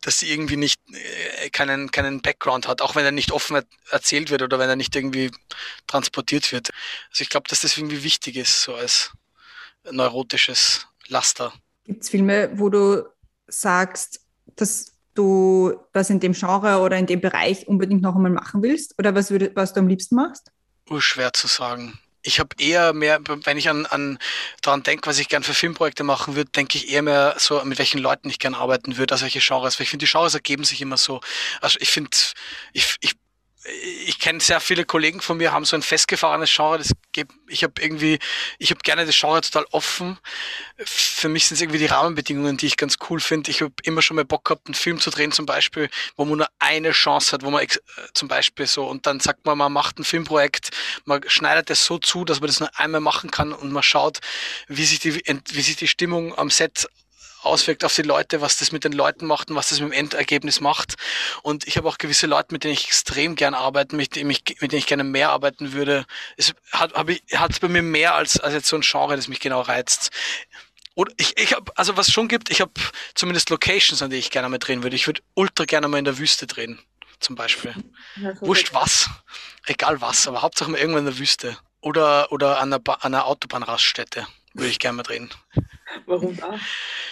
dass sie irgendwie nicht äh, keinen, keinen Background hat, auch wenn er nicht offen erzählt wird oder wenn er nicht irgendwie transportiert wird. Also ich glaube, dass das irgendwie wichtig ist, so als neurotisches Laster. Gibt es Filme, wo du sagst, dass du was in dem Genre oder in dem Bereich unbedingt noch einmal machen willst? Oder was, würde, was du am liebsten machst? Oh, schwer zu sagen. Ich habe eher mehr, wenn ich an, an daran denke, was ich gern für Filmprojekte machen würde, denke ich eher mehr so, mit welchen Leuten ich gern arbeiten würde, als welche Genres. Weil ich finde, die Genres ergeben sich immer so. Also ich finde, ich, ich ich kenne sehr viele Kollegen von mir, haben so ein festgefahrenes Genre. Das gibt, ich habe irgendwie, ich habe gerne das Genre total offen. Für mich sind es irgendwie die Rahmenbedingungen, die ich ganz cool finde. Ich habe immer schon mal Bock gehabt, einen Film zu drehen, zum Beispiel, wo man nur eine Chance hat, wo man zum Beispiel so und dann sagt man, man macht ein Filmprojekt, man schneidet es so zu, dass man das nur einmal machen kann und man schaut, wie sich die, wie sich die Stimmung am Set auswirkt auf die Leute, was das mit den Leuten macht und was das mit dem Endergebnis macht. Und ich habe auch gewisse Leute, mit denen ich extrem gern arbeiten, mit denen ich, mit denen ich gerne mehr arbeiten würde. Es hat, hat bei mir mehr als, als jetzt so ein Genre, das mich genau reizt. Oder ich, ich habe, also was schon gibt, ich habe zumindest Locations, an die ich gerne mal drehen würde. Ich würde ultra gerne mal in der Wüste drehen, zum Beispiel. Wurscht was. Egal was, aber Hauptsache mal irgendwann in der Wüste. Oder, oder an einer, ba an einer Autobahnraststätte würde ich gerne mal drehen. Warum da?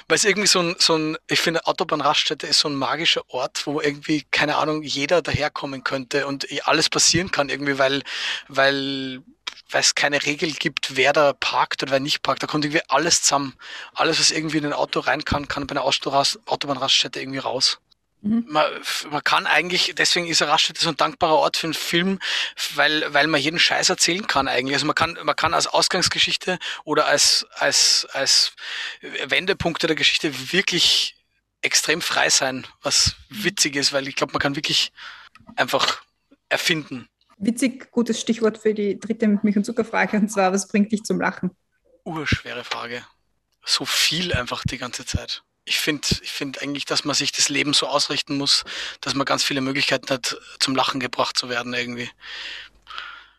Weil es irgendwie so ein, so ein, ich finde, Autobahnraststätte ist so ein magischer Ort, wo irgendwie, keine Ahnung, jeder daherkommen könnte und alles passieren kann irgendwie, weil, weil, weil es keine Regel gibt, wer da parkt oder wer nicht parkt. Da kommt irgendwie alles zusammen. Alles, was irgendwie in ein Auto rein kann, kann bei einer Autobahnraststätte irgendwie raus. Mhm. Man, man kann eigentlich, deswegen ist Raststätte so ein dankbarer Ort für einen Film, weil, weil man jeden Scheiß erzählen kann eigentlich. Also man kann, man kann als Ausgangsgeschichte oder als, als, als Wendepunkte der Geschichte wirklich extrem frei sein, was witzig ist, weil ich glaube, man kann wirklich einfach erfinden. Witzig, gutes Stichwort für die dritte Milch- und Zuckerfrage, und zwar, was bringt dich zum Lachen? Urschwere Frage. so viel einfach die ganze Zeit. Ich finde ich finde eigentlich, dass man sich das Leben so ausrichten muss, dass man ganz viele Möglichkeiten hat, zum Lachen gebracht zu werden irgendwie.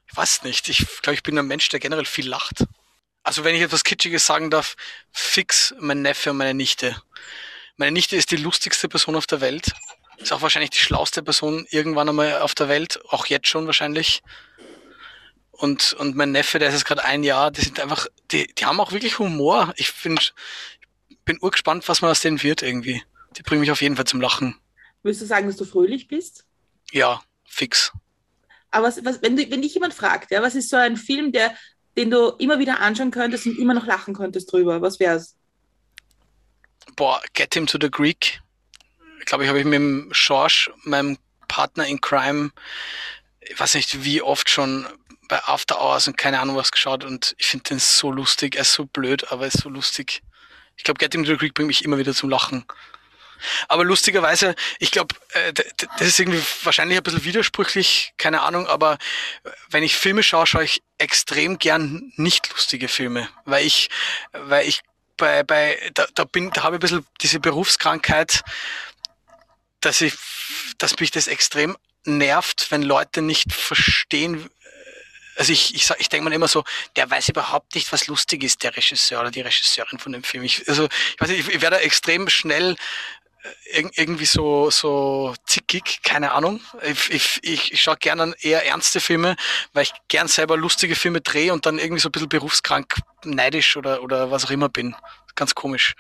Ich weiß nicht. Ich glaube, ich bin ein Mensch, der generell viel lacht. Also wenn ich etwas Kitschiges sagen darf, fix mein Neffe und meine Nichte. Meine Nichte ist die lustigste Person auf der Welt. Ist auch wahrscheinlich die schlauste Person irgendwann einmal auf der Welt, auch jetzt schon wahrscheinlich. Und, und mein Neffe, der ist jetzt gerade ein Jahr, die sind einfach, die, die haben auch wirklich Humor. Ich bin, bin urgespannt, was man aus denen wird irgendwie. Die bringen mich auf jeden Fall zum Lachen. Würdest du sagen, dass du fröhlich bist? Ja, fix. Aber was, was, wenn, du, wenn dich jemand fragt, ja, was ist so ein Film, der, den du immer wieder anschauen könntest und immer noch lachen könntest drüber, was wär's? Boah, Get Him to the Greek. Ich glaube, ich habe ich mit dem Schorsch, meinem Partner in Crime, ich weiß nicht wie oft schon bei After Hours und keine Ahnung was geschaut und ich finde den so lustig. Er ist so blöd, aber er ist so lustig. Ich glaube, Get Him to the Greek bringt mich immer wieder zum Lachen. Aber lustigerweise, ich glaube, äh, das ist irgendwie wahrscheinlich ein bisschen widersprüchlich, keine Ahnung, aber äh, wenn ich Filme schaue, schaue ich extrem gern nicht lustige Filme, weil ich, weil ich bei, bei, da, da bin, da habe ich ein bisschen diese Berufskrankheit, dass ich, dass mich das extrem nervt, wenn Leute nicht verstehen, also ich, ich, ich denke mir immer so, der weiß überhaupt nicht, was lustig ist, der Regisseur oder die Regisseurin von dem Film. Ich, also ich weiß nicht, ich, ich werde extrem schnell äh, irgendwie so, so zickig, keine Ahnung. Ich, ich, ich, ich schaue gerne eher ernste Filme, weil ich gern selber lustige Filme drehe und dann irgendwie so ein bisschen berufskrank, neidisch oder, oder was auch immer bin. Ganz komisch.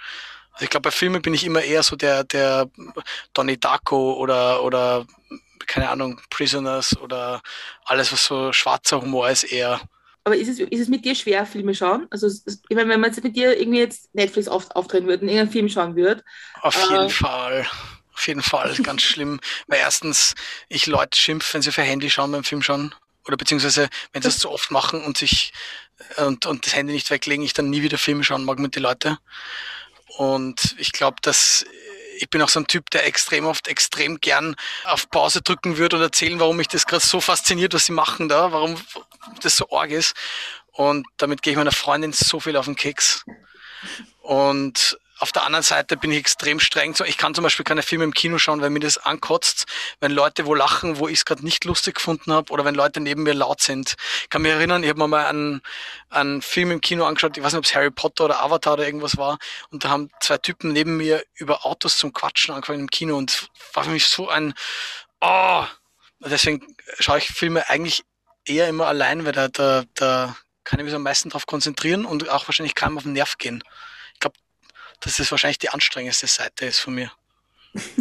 Also ich glaube, bei Filmen bin ich immer eher so der, der Donnie Darko oder, oder keine Ahnung, Prisoners oder alles, was so schwarzer Humor ist, eher. Aber ist es, ist es mit dir schwer, Filme schauen? Also, ich meine, wenn man jetzt mit dir irgendwie jetzt Netflix auf, auftreten würde und irgendeinen Film schauen würde. Auf äh, jeden Fall. Auf jeden Fall. Ganz schlimm. Weil erstens, ich Leute schimpfe, wenn sie für Handy schauen beim Film schauen. Oder beziehungsweise, wenn sie das zu oft machen und sich und, und das Handy nicht weglegen, ich dann nie wieder Filme schauen mag mit den Leuten. Und ich glaube, dass ich bin auch so ein Typ, der extrem oft extrem gern auf Pause drücken würde und erzählen, warum mich das gerade so fasziniert, was sie machen da, warum das so arg ist. Und damit gehe ich meiner Freundin so viel auf den Keks. Und auf der anderen Seite bin ich extrem streng. Ich kann zum Beispiel keine Filme im Kino schauen, weil mir das ankotzt, wenn Leute wo lachen, wo ich es gerade nicht lustig gefunden habe oder wenn Leute neben mir laut sind. Ich kann mich erinnern, ich habe mir mal einen, einen Film im Kino angeschaut, ich weiß nicht, ob es Harry Potter oder Avatar oder irgendwas war, und da haben zwei Typen neben mir über Autos zum Quatschen angefangen im Kino und war für mich so ein, oh, deswegen schaue ich Filme eigentlich eher immer allein, weil da, da, da kann ich mich am meisten drauf konzentrieren und auch wahrscheinlich kaum auf den Nerv gehen dass das wahrscheinlich die anstrengendste Seite ist von mir.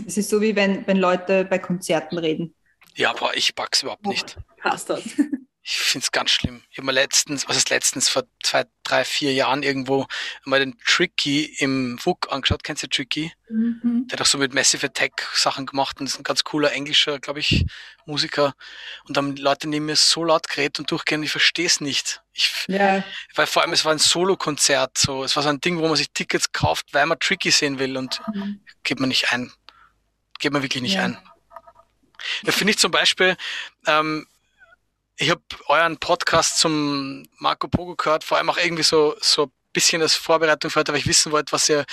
Es ist so wie wenn, wenn Leute bei Konzerten reden. Ja, aber ich pack's überhaupt nicht. Passt das. Ich finde es ganz schlimm. Ich habe mal letztens, was ist letztens, vor zwei, drei, vier Jahren irgendwo mal den Tricky im WUK angeschaut. Kennst du Tricky? Mhm. Der hat auch so mit Massive Attack Sachen gemacht und ist ein ganz cooler englischer, glaube ich, Musiker. Und dann Leute neben mir so laut geredet und durchgehen, ich verstehe es nicht. Ich, ja. Weil vor allem, es war ein Solo-Konzert, so. Es war so ein Ding, wo man sich Tickets kauft, weil man Tricky sehen will und mhm. geht man nicht ein. Geht man wirklich nicht ja. ein. Da finde ich zum Beispiel, ähm, ich habe euren Podcast zum Marco Pogo gehört, vor allem auch irgendwie so, so ein bisschen als Vorbereitung für heute, weil ich wissen wollte, was ihr,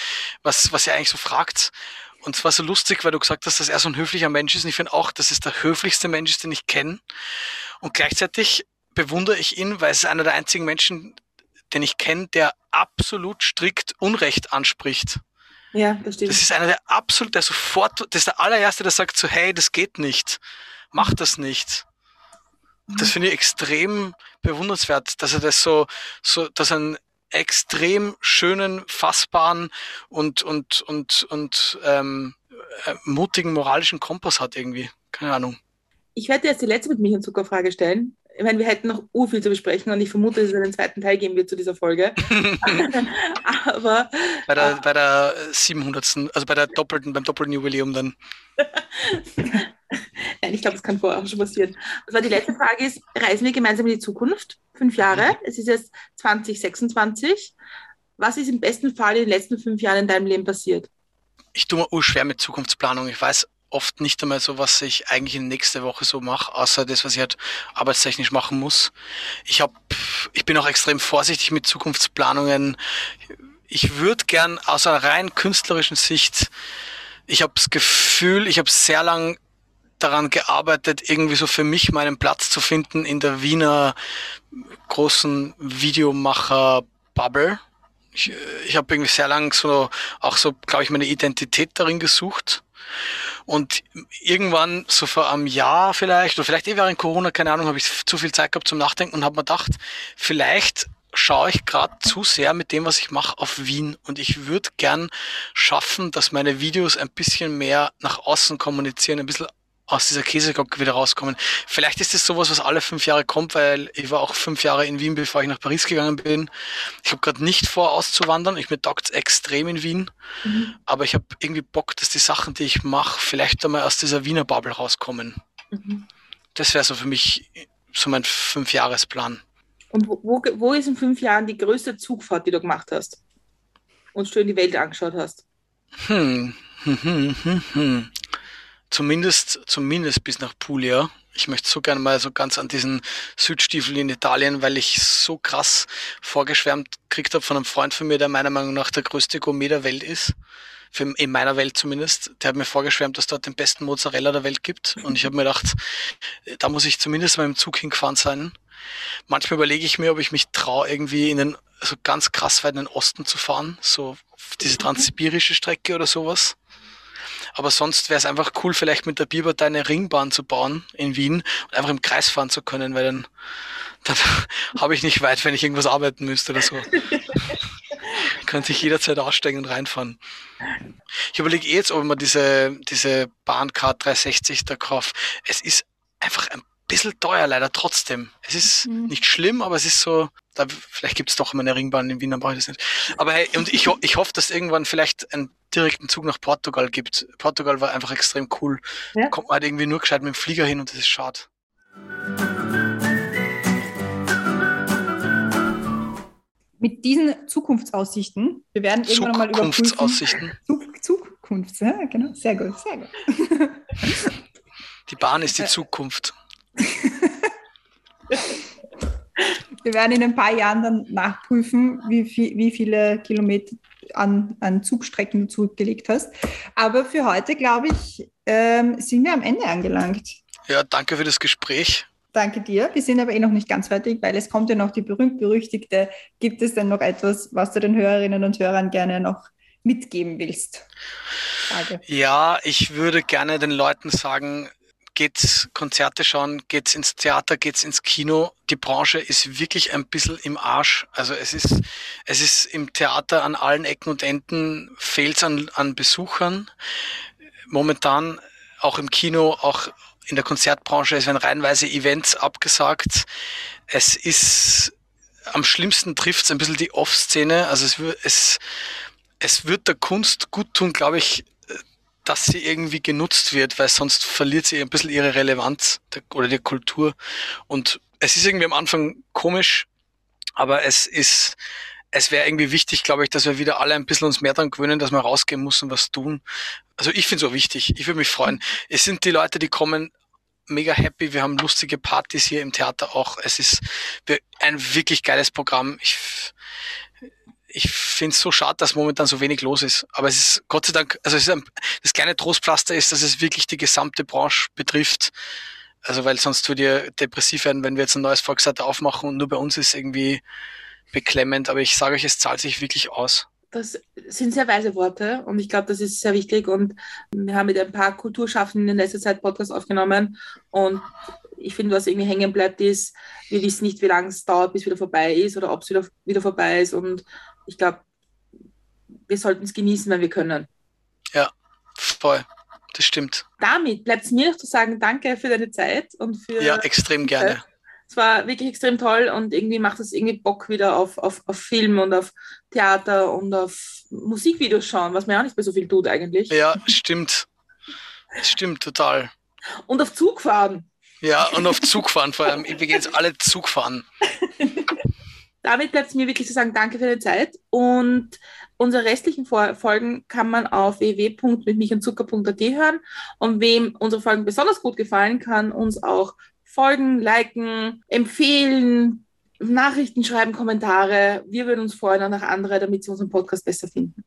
was, was ihr eigentlich so fragt. Und es war so lustig, weil du gesagt hast, dass er so ein höflicher Mensch ist. Und ich finde auch, dass es der höflichste Mensch ist, den ich kenne. Und gleichzeitig bewundere ich ihn, weil es ist einer der einzigen Menschen, den ich kenne, der absolut strikt Unrecht anspricht. Ja, das stimmt. Das ist einer der absolut, der sofort, das ist der allererste, der sagt so, hey, das geht nicht. Mach das nicht. Das finde ich extrem bewundernswert, dass er das so, so, dass er einen extrem schönen, fassbaren und, und, und, und ähm, äh, mutigen moralischen Kompass hat irgendwie. Keine Ahnung. Ich werde jetzt die letzte mit Milch und Zuckerfrage stellen. Ich meine, wir hätten noch ur viel zu besprechen und ich vermute, dass es einen zweiten Teil geben wird zu dieser Folge. Aber bei der, äh, bei der 700. also bei der doppelten, beim doppelten Jubiläum dann. Nein, ich glaube, das kann vorher auch schon passieren. Also die letzte Frage ist, reisen wir gemeinsam in die Zukunft? Fünf Jahre, mhm. es ist jetzt 2026. Was ist im besten Fall in den letzten fünf Jahren in deinem Leben passiert? Ich tue mir urschwer mit Zukunftsplanung. Ich weiß oft nicht einmal so, was ich eigentlich in nächste Woche so mache, außer das, was ich halt arbeitstechnisch machen muss. Ich habe, ich bin auch extrem vorsichtig mit Zukunftsplanungen ich würde gern aus einer rein künstlerischen Sicht, ich habe das Gefühl, ich habe sehr lang daran gearbeitet, irgendwie so für mich meinen Platz zu finden in der Wiener großen Videomacher-Bubble. Ich, ich habe irgendwie sehr lang so auch so, glaube ich, meine Identität darin gesucht. Und irgendwann, so vor einem Jahr vielleicht, oder vielleicht eh während Corona, keine Ahnung, habe ich zu viel Zeit gehabt zum Nachdenken und habe mir gedacht, vielleicht schaue ich gerade zu sehr mit dem, was ich mache, auf Wien. Und ich würde gern schaffen, dass meine Videos ein bisschen mehr nach außen kommunizieren, ein bisschen aus dieser Käseglocke wieder rauskommen. Vielleicht ist es sowas, was alle fünf Jahre kommt, weil ich war auch fünf Jahre in Wien, bevor ich nach Paris gegangen bin. Ich habe gerade nicht vor, auszuwandern. Ich mir taugt extrem in Wien. Mhm. Aber ich habe irgendwie Bock, dass die Sachen, die ich mache, vielleicht einmal aus dieser Wiener Bubble rauskommen. Mhm. Das wäre so für mich so mein Fünfjahresplan. Und wo, wo, wo ist in fünf Jahren die größte Zugfahrt, die du gemacht hast? Und schön die Welt angeschaut hast? Hm. Hm, hm, hm, hm zumindest, zumindest bis nach Puglia. Ich möchte so gerne mal so ganz an diesen Südstiefel in Italien, weil ich so krass vorgeschwärmt gekriegt habe von einem Freund von mir, der meiner Meinung nach der größte Gourmet der Welt ist. Für, in meiner Welt zumindest. Der hat mir vorgeschwärmt, dass dort den besten Mozzarella der Welt gibt. Und ich habe mir gedacht, da muss ich zumindest mal im Zug hingefahren sein. Manchmal überlege ich mir, ob ich mich traue, irgendwie in den, so ganz krass weit in den Osten zu fahren. So diese transsibirische Strecke oder sowas. Aber sonst wäre es einfach cool, vielleicht mit der Bierpartei eine Ringbahn zu bauen in Wien und einfach im Kreis fahren zu können, weil dann, dann habe ich nicht weit, wenn ich irgendwas arbeiten müsste oder so. Könnte ich jederzeit aussteigen und reinfahren. Ich überlege eh jetzt, ob man diese, diese Bahncard 360 da kauft. Es ist einfach ein bisschen teuer leider trotzdem. Es ist mhm. nicht schlimm, aber es ist so, da, vielleicht gibt es doch immer eine Ringbahn in Wien, dann brauche ich das nicht. Aber hey, und ich, ich hoffe, dass irgendwann vielleicht einen direkten Zug nach Portugal gibt. Portugal war einfach extrem cool. Ja. Kommt man halt irgendwie nur gescheit mit dem Flieger hin und das ist schade. Mit diesen Zukunftsaussichten, wir werden irgendwann mal überprüfen. Zukunftsaussichten. Zukunft, ja, genau, sehr gut, sehr gut. Die Bahn ist die Zukunft. Wir werden in ein paar Jahren dann nachprüfen, wie, viel, wie viele Kilometer an, an Zugstrecken du zurückgelegt hast. Aber für heute, glaube ich, ähm, sind wir am Ende angelangt. Ja, danke für das Gespräch. Danke dir. Wir sind aber eh noch nicht ganz fertig, weil es kommt ja noch die berühmt-berüchtigte. Gibt es denn noch etwas, was du den Hörerinnen und Hörern gerne noch mitgeben willst? Frage. Ja, ich würde gerne den Leuten sagen, geht's Konzerte schauen, geht's ins Theater, geht's ins Kino. Die Branche ist wirklich ein bisschen im Arsch. Also es ist, es ist im Theater an allen Ecken und Enden fehlt's an, an Besuchern. Momentan auch im Kino, auch in der Konzertbranche, es werden reihenweise Events abgesagt. Es ist, am schlimmsten trifft's ein bisschen die Off-Szene. Also es, es, es wird der Kunst gut tun, glaube ich, dass sie irgendwie genutzt wird, weil sonst verliert sie ein bisschen ihre Relevanz oder die Kultur. Und es ist irgendwie am Anfang komisch, aber es ist, es wäre irgendwie wichtig, glaube ich, dass wir wieder alle ein bisschen uns mehr daran gewöhnen, dass man rausgehen muss und was tun. Also ich finde es auch wichtig. Ich würde mich freuen. Es sind die Leute, die kommen mega happy. Wir haben lustige Partys hier im Theater auch. Es ist ein wirklich geiles Programm. Ich, ich finde es so schade, dass momentan so wenig los ist. Aber es ist Gott sei Dank, also ein, das kleine Trostpflaster ist, dass es wirklich die gesamte Branche betrifft. Also weil sonst würde ihr depressiv werden, wenn wir jetzt ein neues Volksseite aufmachen und nur bei uns ist irgendwie beklemmend. Aber ich sage euch, es zahlt sich wirklich aus. Das sind sehr weise Worte und ich glaube, das ist sehr wichtig. Und wir haben mit ein paar Kulturschaffenden in letzter Zeit Podcasts aufgenommen und ich finde, was irgendwie hängen bleibt, ist, wir wissen nicht, wie lange es dauert, bis wieder vorbei ist oder ob es wieder, wieder vorbei ist. Und ich glaube, wir sollten es genießen, wenn wir können. Ja, voll. Das stimmt. Damit bleibt es mir noch zu sagen, danke für deine Zeit und für. Ja, extrem gerne. Es war wirklich extrem toll und irgendwie macht es irgendwie Bock wieder auf, auf, auf Film und auf Theater und auf Musikvideos schauen, was man ja auch nicht mehr so viel tut eigentlich. Ja, stimmt. Stimmt, total. Und auf Zug fahren. Ja, und auf Zug fahren vor allem. Wir gehen jetzt alle Zug fahren. damit bleibt es mir wirklich zu sagen, danke für deine Zeit. Und unsere restlichen Folgen kann man auf www.mitmichandzucker.at hören. Und wem unsere Folgen besonders gut gefallen, kann uns auch folgen, liken, empfehlen, Nachrichten schreiben, Kommentare. Wir würden uns freuen, auch nach andere, damit sie unseren Podcast besser finden.